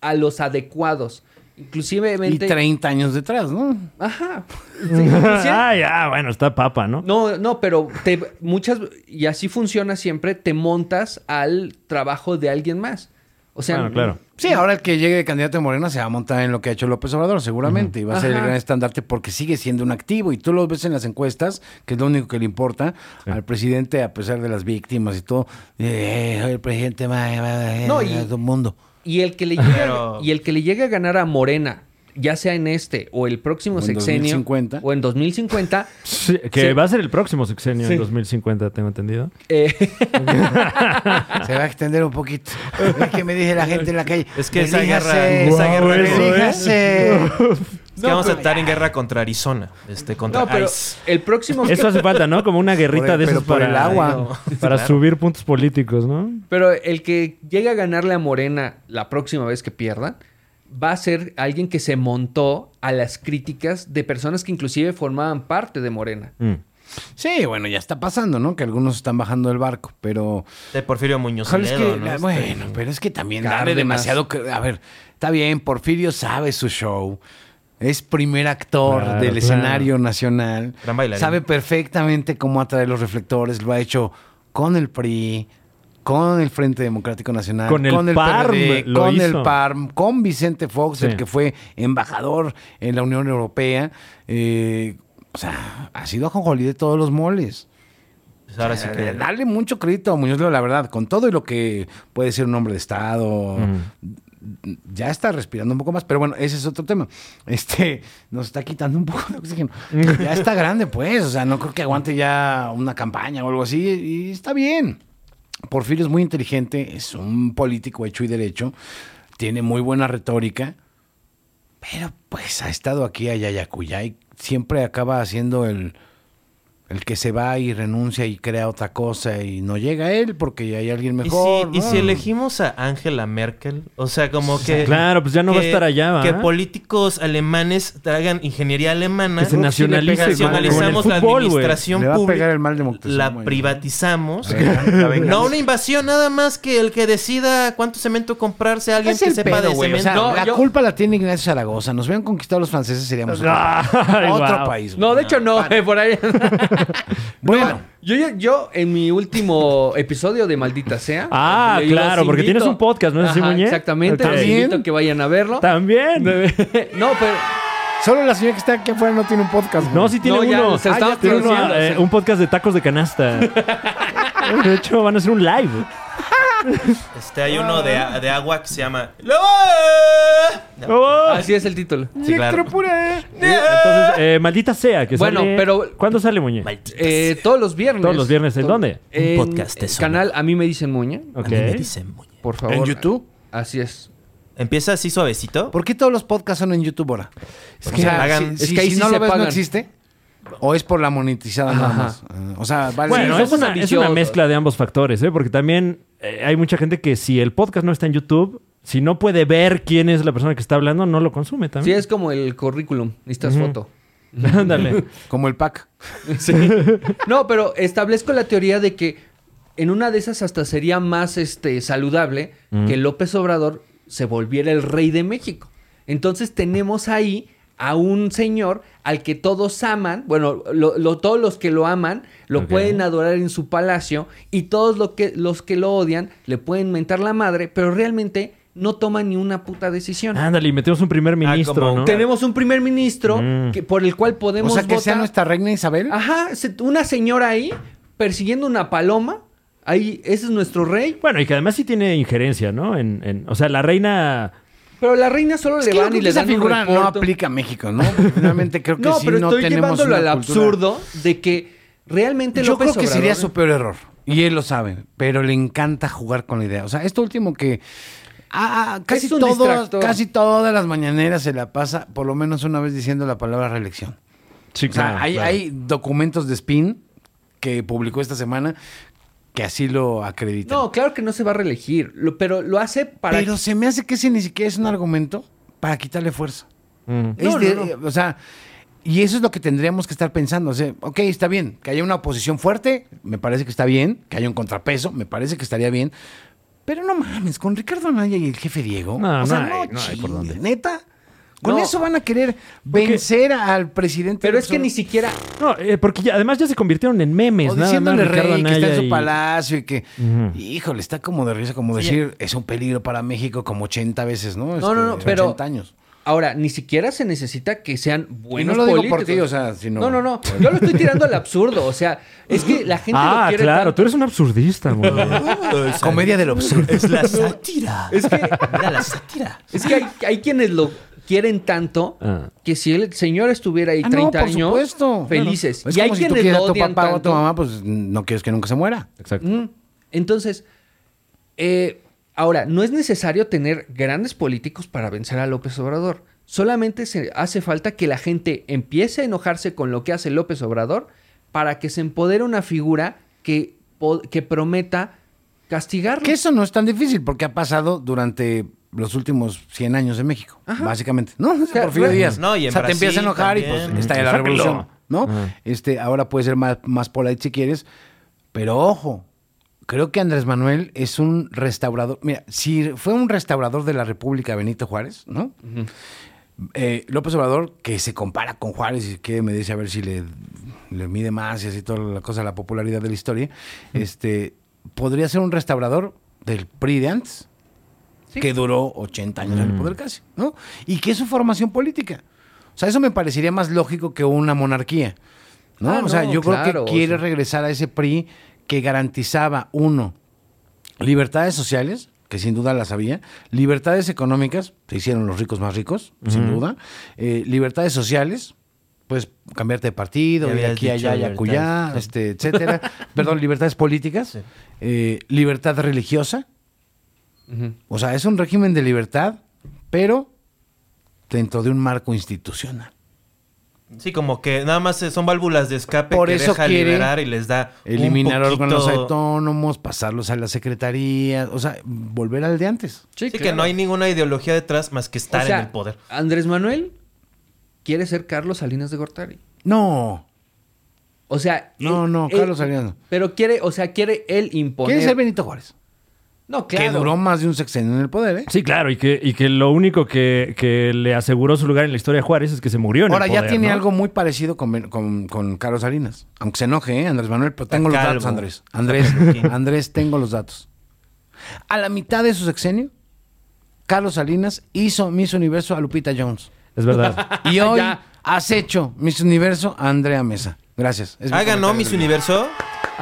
a los adecuados. Inclusive... Y 30 años detrás, ¿no? Ajá. Sí, ah, ya, bueno, está papa, ¿no? no, no, pero te, muchas, y así funciona siempre, te montas al trabajo de alguien más. O sea, Bueno, claro. Sí, ahora el que llegue de candidato de Morena se va a montar en lo que ha hecho López Obrador, seguramente. Y va a ser el gran estandarte porque sigue siendo un activo. Y tú lo ves en las encuestas, que es lo único que le importa al presidente, a pesar de las víctimas y todo. Eh, el presidente más más- No, de y- todo el mundo. Y el que le llega, Pero- y el que le llega a ganar a Morena, ya sea en este o el próximo O sexenio 2050. o en 2050, Sí, que va a ser el próximo sexenio Sí. en 2050, tengo entendido. eh, Se va a extender un poquito. Es que me dice la gente en la calle. Es que esa "Elíjase, guerra- esa guerra- eso, ¿eh? elíjase". Es que vamos a estar en guerra contra Arizona, este, contra no, pero ICE. el próximo Eso hace falta, ¿no? Como una guerrita el- de por para, el agua. para Claro. subir puntos políticos, ¿no? pero el que llega a ganarle a Morena la próxima vez que pierdan va a ser alguien que se montó a las críticas de personas que inclusive formaban parte de Morena. Mm. Sí, bueno, ya está pasando, ¿no? Que algunos están bajando del barco, pero... De Porfirio Muñoz es Ledo, que, ¿no? la- Este, bueno, pero es que también darle demasiado... A ver, está bien, Porfirio sabe su show. Es primer actor Claro, del claro. escenario nacional. Gran bailarín. Sabe perfectamente cómo atraer los reflectores. Lo ha hecho con el PRI, con el Frente Democrático Nacional, Con el PARM PRD, lo con el. PARM, con Vicente Fox, Sí. el que fue embajador en la Unión Europea. Eh, o sea, ha sido ajonjolí de todos los moles. pues ahora sí que... Darle mucho crédito a Muñoz la verdad, con todo y lo que puede ser un hombre de Estado. Ya está respirando un poco más, pero bueno, ese es otro tema. Este nos está quitando un poco de oxígeno. ya está grande, pues. O sea, no creo que aguante ya una campaña o algo así. Y está bien. Porfirio es muy inteligente, es un político hecho y derecho, tiene muy buena retórica, pero pues ha estado aquí allá y acullá y siempre acaba haciendo el, El que se va y renuncia y crea otra cosa y no llega a él porque hay alguien ¿Y mejor. si, y si elegimos a Angela Merkel? O sea, como que... Claro, pues ya no va a estar allá, ¿va? Que políticos alemanes traigan ingeniería alemana. Que se nacionalice Nacionalizamos la el fútbol, güey. administración Le va a pública. pegar el mal de Moctezuma, La privatizamos. No una invasión, nada más que el que decida cuánto cemento comprarse alguien que sepa pedo, de. O cemento. sea, No, la yo- culpa la tiene Ignacio Zaragoza. Nos hubieran conquistado los franceses, seríamos otro, Ay, otro wow. país. No, de hecho no, eh, por ahí. Bueno, Yo, yo, yo, en mi último episodio de Maldita Sea. Ah, claro, porque tienes un podcast, ¿no es así, Muñe? Exactamente. Ok. Los invito a que vayan a verlo. También. no, pero. solo la señora que está aquí afuera no tiene un podcast. güey. No, sí tiene No, ya, uno. se Ah, estaba ya tiene uno, produciendo, eh, un podcast de tacos de canasta. de hecho, van a hacer un live. Este, hay uno de, de agua que se llama... Oh. Así es el título. Sí, claro. Entonces, eh, maldita sea que Bueno, sale- pero- ¿Cuándo sale, Muñe? Eh, todos los viernes. Todos los viernes, ¿en To- dónde? En Un podcast de el Sony. canal A mí me dicen Muñe. Ok. A mí me dicen, muñe. Por favor. ¿En YouTube? Así es. Empieza así suavecito. ¿Por qué todos los podcasts son en YouTube ahora? Es que hagan- si, es si- que ahí si sí no se lo ves, no pagan. existe. ¿O es por la monetizada nada más? O sea, vale. Bueno, Sí, es, una, es ambiciosos. una mezcla de ambos factores, ¿eh? Porque también eh, hay mucha gente que si el podcast no está en YouTube, si no puede ver quién es la persona que está hablando, no lo consume Sí, también. es como el currículum. Necesitas Ujú. foto. Ándale. Como el pack. No, pero establezco la teoría de que en una de esas hasta sería más este, saludable Mm. que López Obrador se volviera el rey de México. Entonces tenemos ahí a un señor al que todos aman, bueno, lo- lo- todos los que lo aman lo pueden adorar en su palacio y todos lo que, los que lo odian le pueden mentar la madre, pero realmente no toman ni una puta decisión. Ándale, y metemos un primer ministro, como- ¿no? Tenemos un primer ministro Mm. que, por el cual O podemos sea, que votar. sea nuestra reina Isabel. Ajá, una señora ahí persiguiendo una paloma. Ahí, ese es nuestro rey. Bueno, y que además sí tiene injerencia, ¿no? En, en- o sea, la reina... Pero la reina solo Es le van y le esa dan un figura no aplica a México, ¿no? Porque Finalmente creo que No, sí pero no estoy tenemos llevándolo al cultura- absurdo de que realmente Yo López creo que sería su peor error. Y él lo sabe. Pero le encanta jugar con la idea. O sea, esto último que... ah, ah, casi, distractor. casi todas las mañaneras se la pasa por lo menos una vez diciendo la palabra reelección. Sí, O sea, hay, hay documentos de spin que publicó esta semana que así lo acreditan. No, claro que no se va a reelegir, lo- pero lo hace para... Pero se me hace que ese ni siquiera es un argumento para quitarle fuerza. Mm. Es No, de- no, O sea, y eso es lo que tendríamos que estar pensando. O sea, ok, está bien, que haya una oposición fuerte, me parece que está bien, que haya un contrapeso, me parece que estaría bien. Pero no mames, con Ricardo Anaya y el jefe Diego. No, o sea, no no, hay- no hay por dónde. Neta. Con No. eso van a querer vencer al presidente. Pero es que ni siquiera... No, eh, porque ya- además ya se convirtieron en memes, O nada más diciéndole Ricardo rey que está en su y- palacio y que, Ujú. híjole, está como de risa, como decir, es un peligro para México como 80 veces, ¿no? No, no, no, Este, pero- 80 años. Ahora, ni siquiera se necesita que sean buenos y no lo digo políticos. por ti, o sea, sino... No, no, no. Yo lo estoy tirando al absurdo. O sea, es que la gente lo Ah, quiere claro, tanto. tú eres un absurdista, güey. Comedia del absurdo. Es la sátira. Es que, Mira la sátira. es que hay, hay quienes lo quieren tanto Ah. que si el señor estuviera ahí Ah, 30 no, por años, supuesto. felices. Es y hay como si quienes lo a tu odian papá o a tu tanto. mamá, pues no quieres que nunca se muera. Exacto. Mm. Entonces, eh, ahora, no es necesario tener grandes políticos para vencer a López Obrador. Solamente se hace falta que la gente empiece a enojarse con lo que hace López Obrador para que se empodere una figura que, que prometa castigarlo. Que eso no es tan difícil porque ha pasado durante los últimos 100 años de México, básicamente. ¿No? sea, Porfirio Díaz. No, y en o sea, te empiezas a Brasil enojar y pues está ahí la revolución, ¿no? Ajá. Este, ahora puede ser más, más polite si quieres, pero ojo, creo que Andrés Manuel es un restaurador. Mira, si fue un restaurador de la República Benito Juárez, ¿no? Eh, López Obrador, que se compara con Juárez y que me dice a ver si le, le mide más y así toda la cosa, la popularidad de la historia, este, podría ser un restaurador del PRI de antes, que duró 80 años en el poder casi, ¿no? Y que es su formación política. O sea, eso me parecería más lógico que una monarquía, ¿no? Ah, o sea, no, yo claro, creo que quiere sea. regresar a ese PRI que garantizaba, uno, libertades sociales, que sin duda las había, libertades económicas, se hicieron los ricos más ricos, sin duda, eh, libertades sociales, pues cambiarte de partido, habías aquí, allá, y acullá, este, etcétera. Perdón, libertades políticas, eh, libertad religiosa, O sea, es un régimen de libertad, pero dentro de un marco institucional. Sí, como que nada más son válvulas de escape Por que eso deja quiere liberar y les da un Eliminar poquito- órganos autónomos, pasarlos a la secretaría, o sea, volver al de antes. Sí, que no hay ninguna ideología detrás más que estar O sea, en el poder. Andrés Manuel quiere ser Carlos Salinas de Gortari. No, O sea, No, no, Carlos Salinas. Pero quiere, o sea, quiere él imponer. quiere ser Benito Juárez. No, claro. Que duró más de un sexenio en el poder, ¿eh? Sí, claro, y que, y que lo único que, que le aseguró su lugar en la historia a Juárez es que se murió en Ahora el ya poder, tiene ¿no? algo muy parecido con, con, con Carlos Salinas. Aunque se enoje, ¿eh? Andrés Manuel, pero tengo los datos, Andrés. Andrés, Andrés, tengo los datos. A la mitad de su sexenio, Carlos Salinas hizo Miss Universo a Lupita Jones. Es verdad. Y hoy Ya. has hecho Miss Universo a Andrea Mesa. Gracias. Es Ah, ganó Miss. Universo.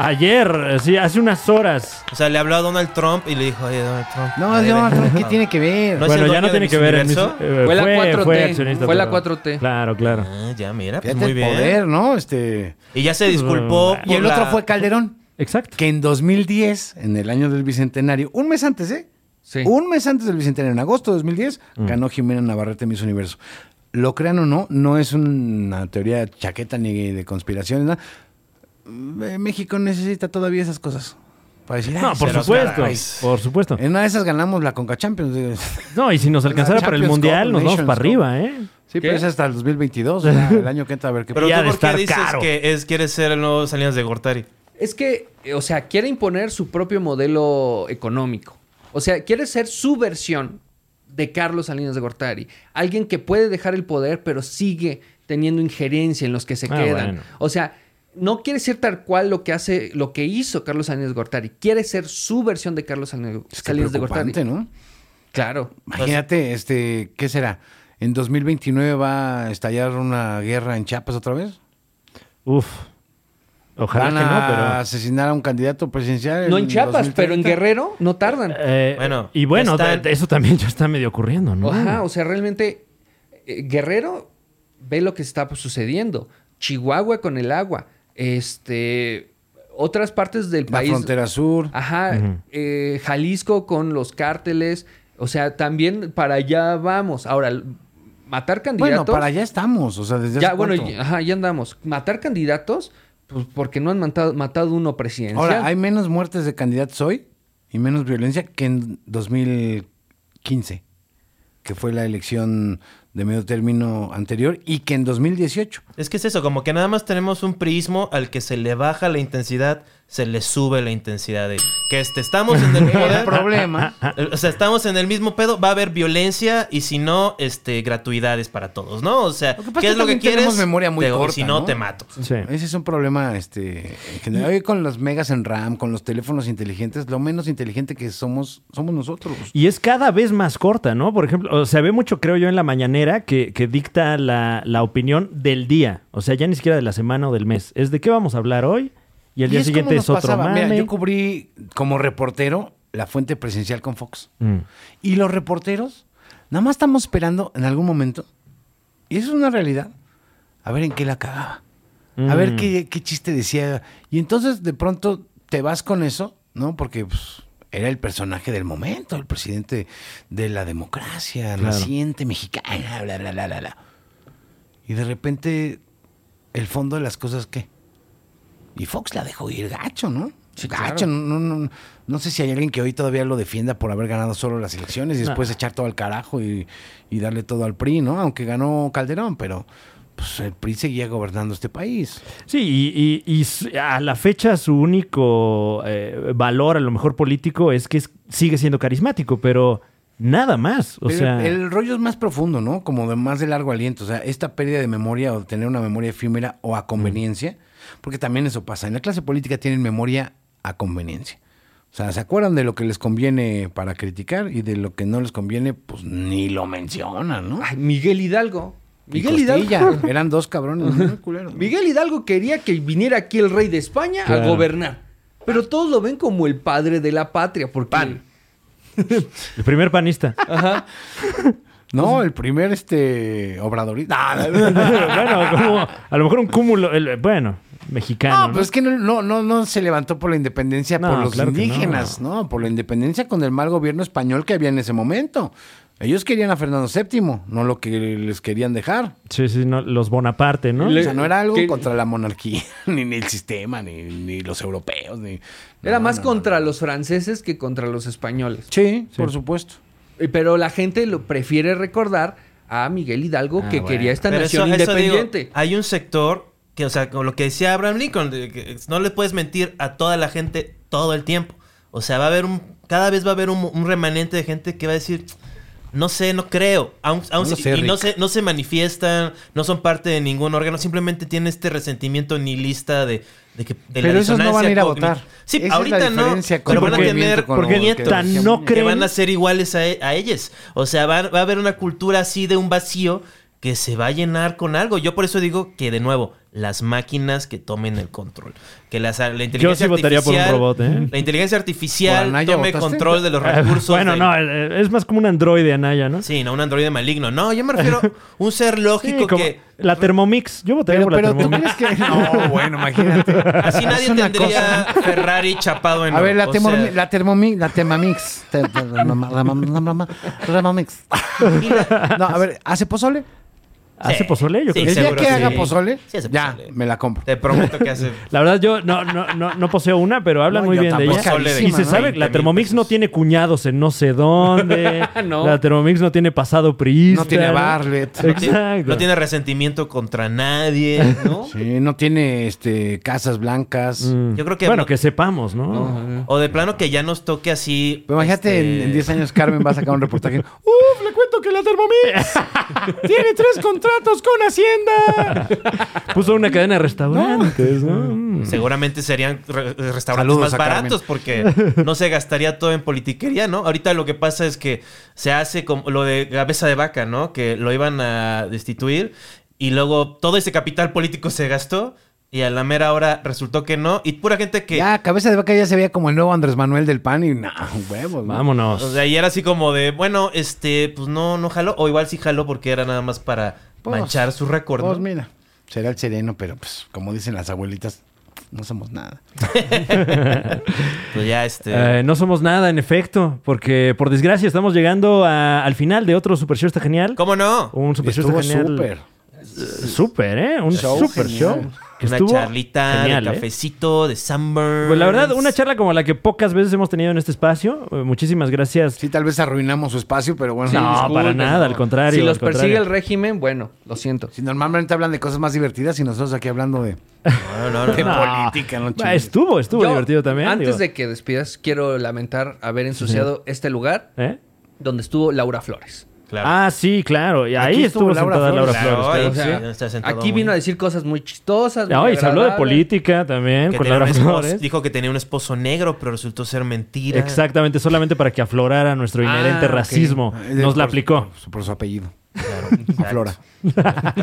Ayer, sí, hace unas horas. O sea, le habló a Donald Trump y le dijo, oye, Donald Trump. No, madre, Donald Trump, ¿qué no. tiene que ver? No bueno, ya no tiene que ver en Universo? eh, Fue la 4T, fue accionista, fue la pero- 4T. Claro, claro. Ah, ya, mira, pues Fíjate muy el bien. poder, ¿no? Este... Y ya se disculpó. Mm. Y el otro fue Calderón, Exacto. que en 2010, en el año del Bicentenario, un mes antes, ¿eh? Sí. Un mes antes del Bicentenario, en agosto de 2010, ganó Jimena Navarrete Miss Universo. Lo crean o no, no es una teoría chaqueta ni de conspiraciones, nada. Eh, México necesita todavía esas cosas. Para decir, No, "Ay, por supuesto. caray". Por supuesto. En una de esas ganamos la Conca Champions. No, y si nos alcanzara para el Mundial, Cup, nos vamos para arriba, ¿eh? Sí, pero es hasta el 2022, o sea, el año que entra a ver qué Pero tú, de ¿por qué dices caro. que es, quieres ser el nuevo Salinas de Gortari? Es que, eh, o sea, quiere imponer su propio modelo económico. O sea, quiere ser su versión de Carlos Salinas de Gortari. Alguien que puede dejar el poder, pero sigue teniendo injerencia en los que se Ah, quedan. bueno. O sea, no quiere ser tal cual lo que hace, lo que hizo Carlos Salinas de Gortari. Quiere ser su versión de Carlos Salinas, Es que Salinas de Gortari. ¿no? Claro. Imagínate, este, ¿qué será? ¿En 2029 va a estallar una guerra en Chiapas otra vez? Uf. Ojalá ¿Van que no, a pero. asesinar a un candidato presidencial? No en Chiapas, pero en 2030? Guerrero no tardan. Eh, Bueno, y bueno, eso también ya está medio ocurriendo, ¿no? Ajá, o sea, realmente eh, Guerrero ve lo que está pues, sucediendo. Chihuahua con el agua. Este. Otras partes del La país. frontera sur. Ajá. Eh, Jalisco con los cárteles. O sea, también para allá vamos. Ahora, matar candidatos. Bueno, para allá estamos, o sea, desde Ya, hace bueno, cuánto? y- ajá, ya andamos. Matar candidatos, pues porque no han matado, matado uno presidencial. Ahora, hay menos muertes de candidatos hoy y menos violencia que en 2015, que fue la elección de medio término anterior, y que en 2018. Es que es eso, como que nada más tenemos un prismo al que se le baja la intensidad, se le sube la intensidad. De que este, estamos en el El poder. problema. O sea, estamos en el mismo pedo, va a haber violencia y si no, este, gratuidades para todos, ¿no? O sea, Lo que pasa ¿qué es lo que quieres? tenemos memoria muy Te- corta, Si no, ¿no? te mato. Sí. Ese es un problema este, en general. Hoy con los megas en RAM, con los teléfonos inteligentes, lo menos inteligente que somos, somos nosotros. Y es cada vez más corta, ¿no? Por ejemplo, o se ve mucho, creo yo, en la mañanera que, que dicta la, la opinión del día. O sea, ya ni siquiera de la semana o del mes. Es de qué vamos a hablar hoy y el día siguiente es otro pasaba. Mira, mame. yo cubrí como reportero la fuente presidencial con Fox. Mm. Y los reporteros, nada más estamos esperando en algún momento, y eso es una realidad, a ver en qué la cagaba. A ver Mm. qué, qué chiste decía. Y entonces de pronto te vas con eso, ¿no? Porque pues, era el personaje del momento, el presidente de la democracia Claro. naciente mexicana, bla, bla, bla, bla, bla. Y de repente, el fondo de las cosas, ¿qué? Y Fox la dejó ir gacho, ¿no? Sí, gacho, claro. no, no, no, no sé si hay alguien que hoy todavía lo defienda por haber ganado solo las elecciones y No. después echar todo al carajo y, y darle todo al PRI, ¿no? Aunque ganó Calderón, pero pues el PRI seguía gobernando este país. Sí, y, y- y s- a la fecha su único eh, valor, a lo mejor político, es que es- sigue siendo carismático, pero nada más. O Pero sea, el rollo es más profundo, ¿no? Como de más de largo aliento. O sea, esta pérdida de memoria o tener una memoria efímera o a conveniencia, porque también eso pasa. En la clase política tienen memoria a conveniencia. O sea, se acuerdan de lo que les conviene para criticar y de lo que no les conviene, pues ni lo mencionan, ¿no? Ay, Miguel Hidalgo. Y Miguel Costilla, Hidalgo. Eran dos cabrones. ¿no? Miguel Hidalgo quería que viniera aquí el rey de España a gobernar. Pero todos lo ven como el padre de la patria. Porque... Pan. el primer panista. Ajá. No, el primer este obradorista. bueno, como a lo mejor un cúmulo, el- bueno, mexicano. No, ¿no? pues es que no, no, no, no se levantó por la independencia No, por los claro indígenas, no. por la independencia con el mal gobierno español que había en ese momento. Ellos querían a Fernando VII, no lo que les querían dejar. Sí, sí, no, los Bonaparte, ¿no? Le- O sea, no era algo que- contra la monarquía, ni, ni el sistema, ni, ni los europeos, ni... Era No, más no, contra los franceses que contra los españoles. Sí, por supuesto. Pero la gente lo prefiere recordar a Miguel Hidalgo Ah, que bueno. quería esta Pero nación eso- eso digo, independiente. hay un sector que, o sea, con lo que decía Abraham Lincoln, de que no le puedes mentir a toda la gente todo el tiempo. O sea, va a haber un, cada vez va a haber un, un remanente de gente que va a decir, no sé, no creo. Aun No sé, y no se, no se manifiestan, no son parte de ningún órgano, simplemente tienen este resentimiento nihilista de, de que de la Pero esos no van a ir a votar. Sí, Esa ahorita no, pero van a tener porque decía no Muñe. que creen- van a ser iguales a, a ellos. O sea, va, va a haber una cultura así de un vacío que se va a llenar con algo. Yo por eso digo que, de nuevo, las máquinas que tomen el control. Que las, la inteligencia sí votaría por un artificial- robot, ¿eh? La inteligencia ¿Por artificial Anaya tome votaste? control de los Eh, recursos. bueno, del- no, eh, es más como un androide Anaya, ¿no? Sí, no un androide maligno. No, yo me refiero a un ser Sí, lógico como que... la Thermomix. Yo votaría Pero, por la pero ¿tú crees que...? No, bueno, imagínate. Así nadie tendría Ferrari chapado en A ver, la, o temor- sea, la Thermomi- la Thermomix. Te- Thermomix. No, a ver, ¿hace pozole? ¿Hace Sí, pozole? Yo sí, creo El que día seguro que sí. haga pozole, Sí hace ya, pozole. me la compro. Te prometo que hace... La verdad, yo no, no, no, no poseo una, pero hablan No, muy yo bien de tampoco. ella. Y se ¿no? sabe, 20 la Thermomix no pesos. tiene cuñados en no sé dónde. No. La Thermomix no tiene pasado priista. No tiene. No tiene, Exacto. no tiene resentimiento contra nadie, ¿no? Sí, no tiene este, casas blancas. Mm. Yo creo que- Bueno, que sepamos, ¿no? No, O de plano que ya nos toque así. Pero imagínate, este, en- en 10 años Carmen va a sacar un reportaje. ¡Uf! Que la Thermomix tiene tres contratos con Hacienda. Puso una cadena de restaurantes, ¿no? Mm. Seguramente serían re- restaurantes Saludos más baratos porque no se gastaría todo en politiquería, ¿no? Ahorita lo que pasa es que se hace como lo de cabeza de vaca, ¿no? Que lo iban a destituir y luego todo ese capital político se gastó y a la mera hora resultó que no. Y pura gente que... Ya, cabeza de vaca ya se veía como el nuevo Andrés Manuel del PAN y no, huevos. ¿no? Vámonos. O sea, y era así como de, bueno, este, pues no, no jaló. O igual sí jaló porque era nada más para Pues, manchar su récord, Pues ¿no? mira, será el sereno, pero pues como dicen las abuelitas, no somos nada. Pues ya, este... Eh, no somos nada, en efecto, porque por desgracia estamos llegando a- al final de otro Super Show está genial. ¿Cómo no? Un Super Show está genial. súper. Súper, ¿eh? Un Show super genial. show. Una estuvo charlita genial, de ¿eh? cafecito, de Sunburn. Pues la verdad, una charla como la que pocas veces hemos tenido en este espacio. Eh, Muchísimas gracias. Sí, tal vez arruinamos su espacio, pero bueno. No, disculpen, para nada, al contrario, Si los persigue contrario. el régimen, bueno, lo siento. Si normalmente hablan de cosas más divertidas y nosotros aquí hablando de, No, no, no, de no. política, ¿no? Chingues. estuvo, estuvo Yo, divertido también. Antes digo. de que despidas, quiero lamentar haber ensuciado este lugar ¿Eh? donde estuvo Laura Flores. Claro. Ah, sí, claro. Y ahí Aquí estuvo, estuvo Laura sentada Laura Flores. Claro, claro sí. aquí muy- vino a decir cosas muy chistosas. No, muy y se habló de política también Que con Laura Flores. dijo que tenía un esposo negro, pero resultó ser mentira. Exactamente, solamente para que aflorara nuestro Ah, inherente racismo. Nos la aplicó. Por, su apellido. Claro, exacto. Flora.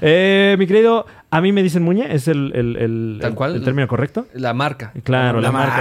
Eh, mi querido, a mí me dicen Muñe, ¿es el, el- el- Tal el- cual. el término correcto? La marca. Claro, la, La marca.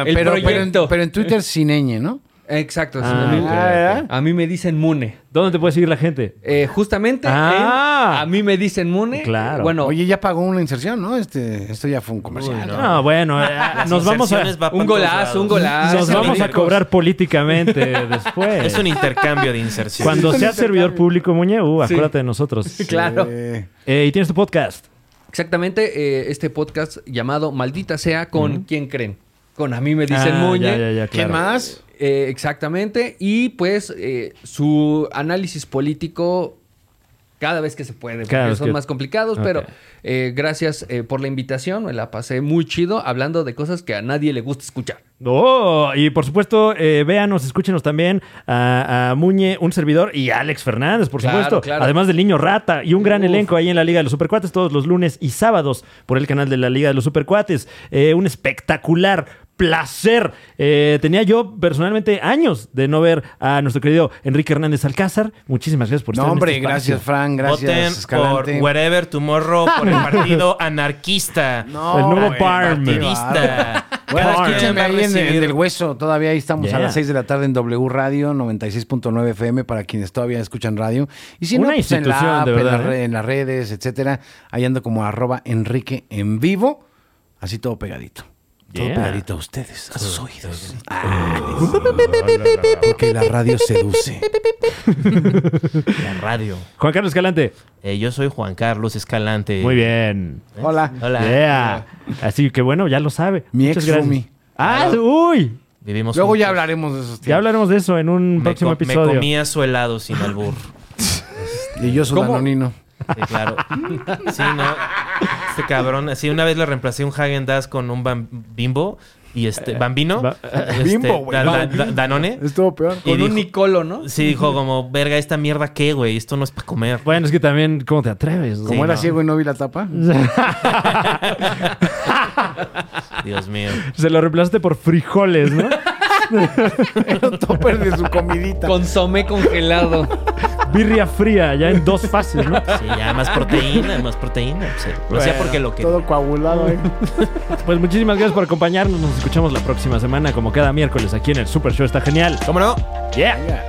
Ah, El pero, pero, en, proyecto. pero en Twitter sin ñ, ¿no? Exacto. sí, Ah, a, mí, ok, ok. a mí me dicen Mune. ¿Dónde te puede seguir la gente? Eh, justamente Ah. en- a mí me dicen Mune. Claro. Bueno, Oye, ya pagó una inserción, ¿no? Este, esto ya fue un comercial. Uy, ¿no? No, bueno, eh, nos vamos a, va un golazo, un golazo. nos vamos a cobrar políticamente después. Es un intercambio de inserción. Cuando seas servidor público, Muñe, uh, Sí. acuérdate de nosotros. Claro. Eh, Eh, y tienes tu podcast. Exactamente, eh, este podcast llamado Maldita sea con ¿Quién creen? Con a mí me dicen Ah, Muñe. ya, ya, ya, ¿Quién claro. más? Eh, exactamente. Y pues eh, su análisis político cada vez que se puede. Porque son que- más complicados, pero eh, gracias eh, por la invitación. Me la pasé muy chido hablando de cosas que a nadie le gusta escuchar. Oh, y por supuesto, eh, véanos, escúchenos también a, a Muñe, un servidor, y a Alex Fernández, por Claro, supuesto. claro. Además del niño rata y un gran Uf. elenco ahí en la Liga de los Supercuates todos los lunes y sábados por el canal de la Liga de los Supercuates. Eh, un espectacular placer. Eh, tenía yo personalmente años de no ver a nuestro querido Enrique Hernández Alcázar. Muchísimas gracias por estar No, en hombre, este espacio. gracias, Fran. Gracias, Voten por Wherever Tomorrow, por el partido anarquista. No, El nuevo Parm. Partidista. Bueno, a ahí en, El Hueso. Todavía ahí estamos a las 6 de la tarde en W Radio 96.9 FM para quienes todavía escuchan radio. Y si no, pues en la app, de en, verdad, re- ¿eh? en las redes, etcétera. Ahí ando como arroba Enrique en vivo. Así todo pegadito. Todo Yeah. pegadito a ustedes, a sus oídos. Porque la radio seduce. La radio. Juan Carlos Escalante. Eh, yo soy Juan Carlos Escalante. Muy bien. Hola. Hola. Yeah. Así que bueno, ya lo sabe. Mi Muchas ex gracias. roomie. Ah, uy. Vivimos Luego ya hablaremos de esos Ya tiempos. hablaremos de eso en un Me, próximo co- me episodio. comía su helado sin albur. Y yo soy ¿Cómo? danonino. Sí, claro. Sí, ¿no? Este cabrón. Así una vez le reemplacé un Hagen Dazs con un bimbo y este. ¿Bambino? ba- Este, Bimbo, güey. da- da- da- Danone. Estuvo peor. Y Con un Nicolo, ¿no? Sí, dijo como, verga, esta mierda qué, güey. Esto no es para comer. Bueno, es que también, ¿cómo te atreves? Como era no. ciego y no vi la tapa. Dios mío. Se lo reemplazaste por frijoles, ¿no? Era un topper de su comidita. Consomé congelado. Birria fría, ya en dos fases, ¿no? Sí, ya más proteína, más proteína. Sí, lo hacía porque lo que. Todo coagulado, eh. Pues muchísimas gracias por acompañarnos. Nos escuchamos la próxima semana, como cada miércoles, aquí en el Super Show. Está genial. ¿Cómo no? Yeah. Ya.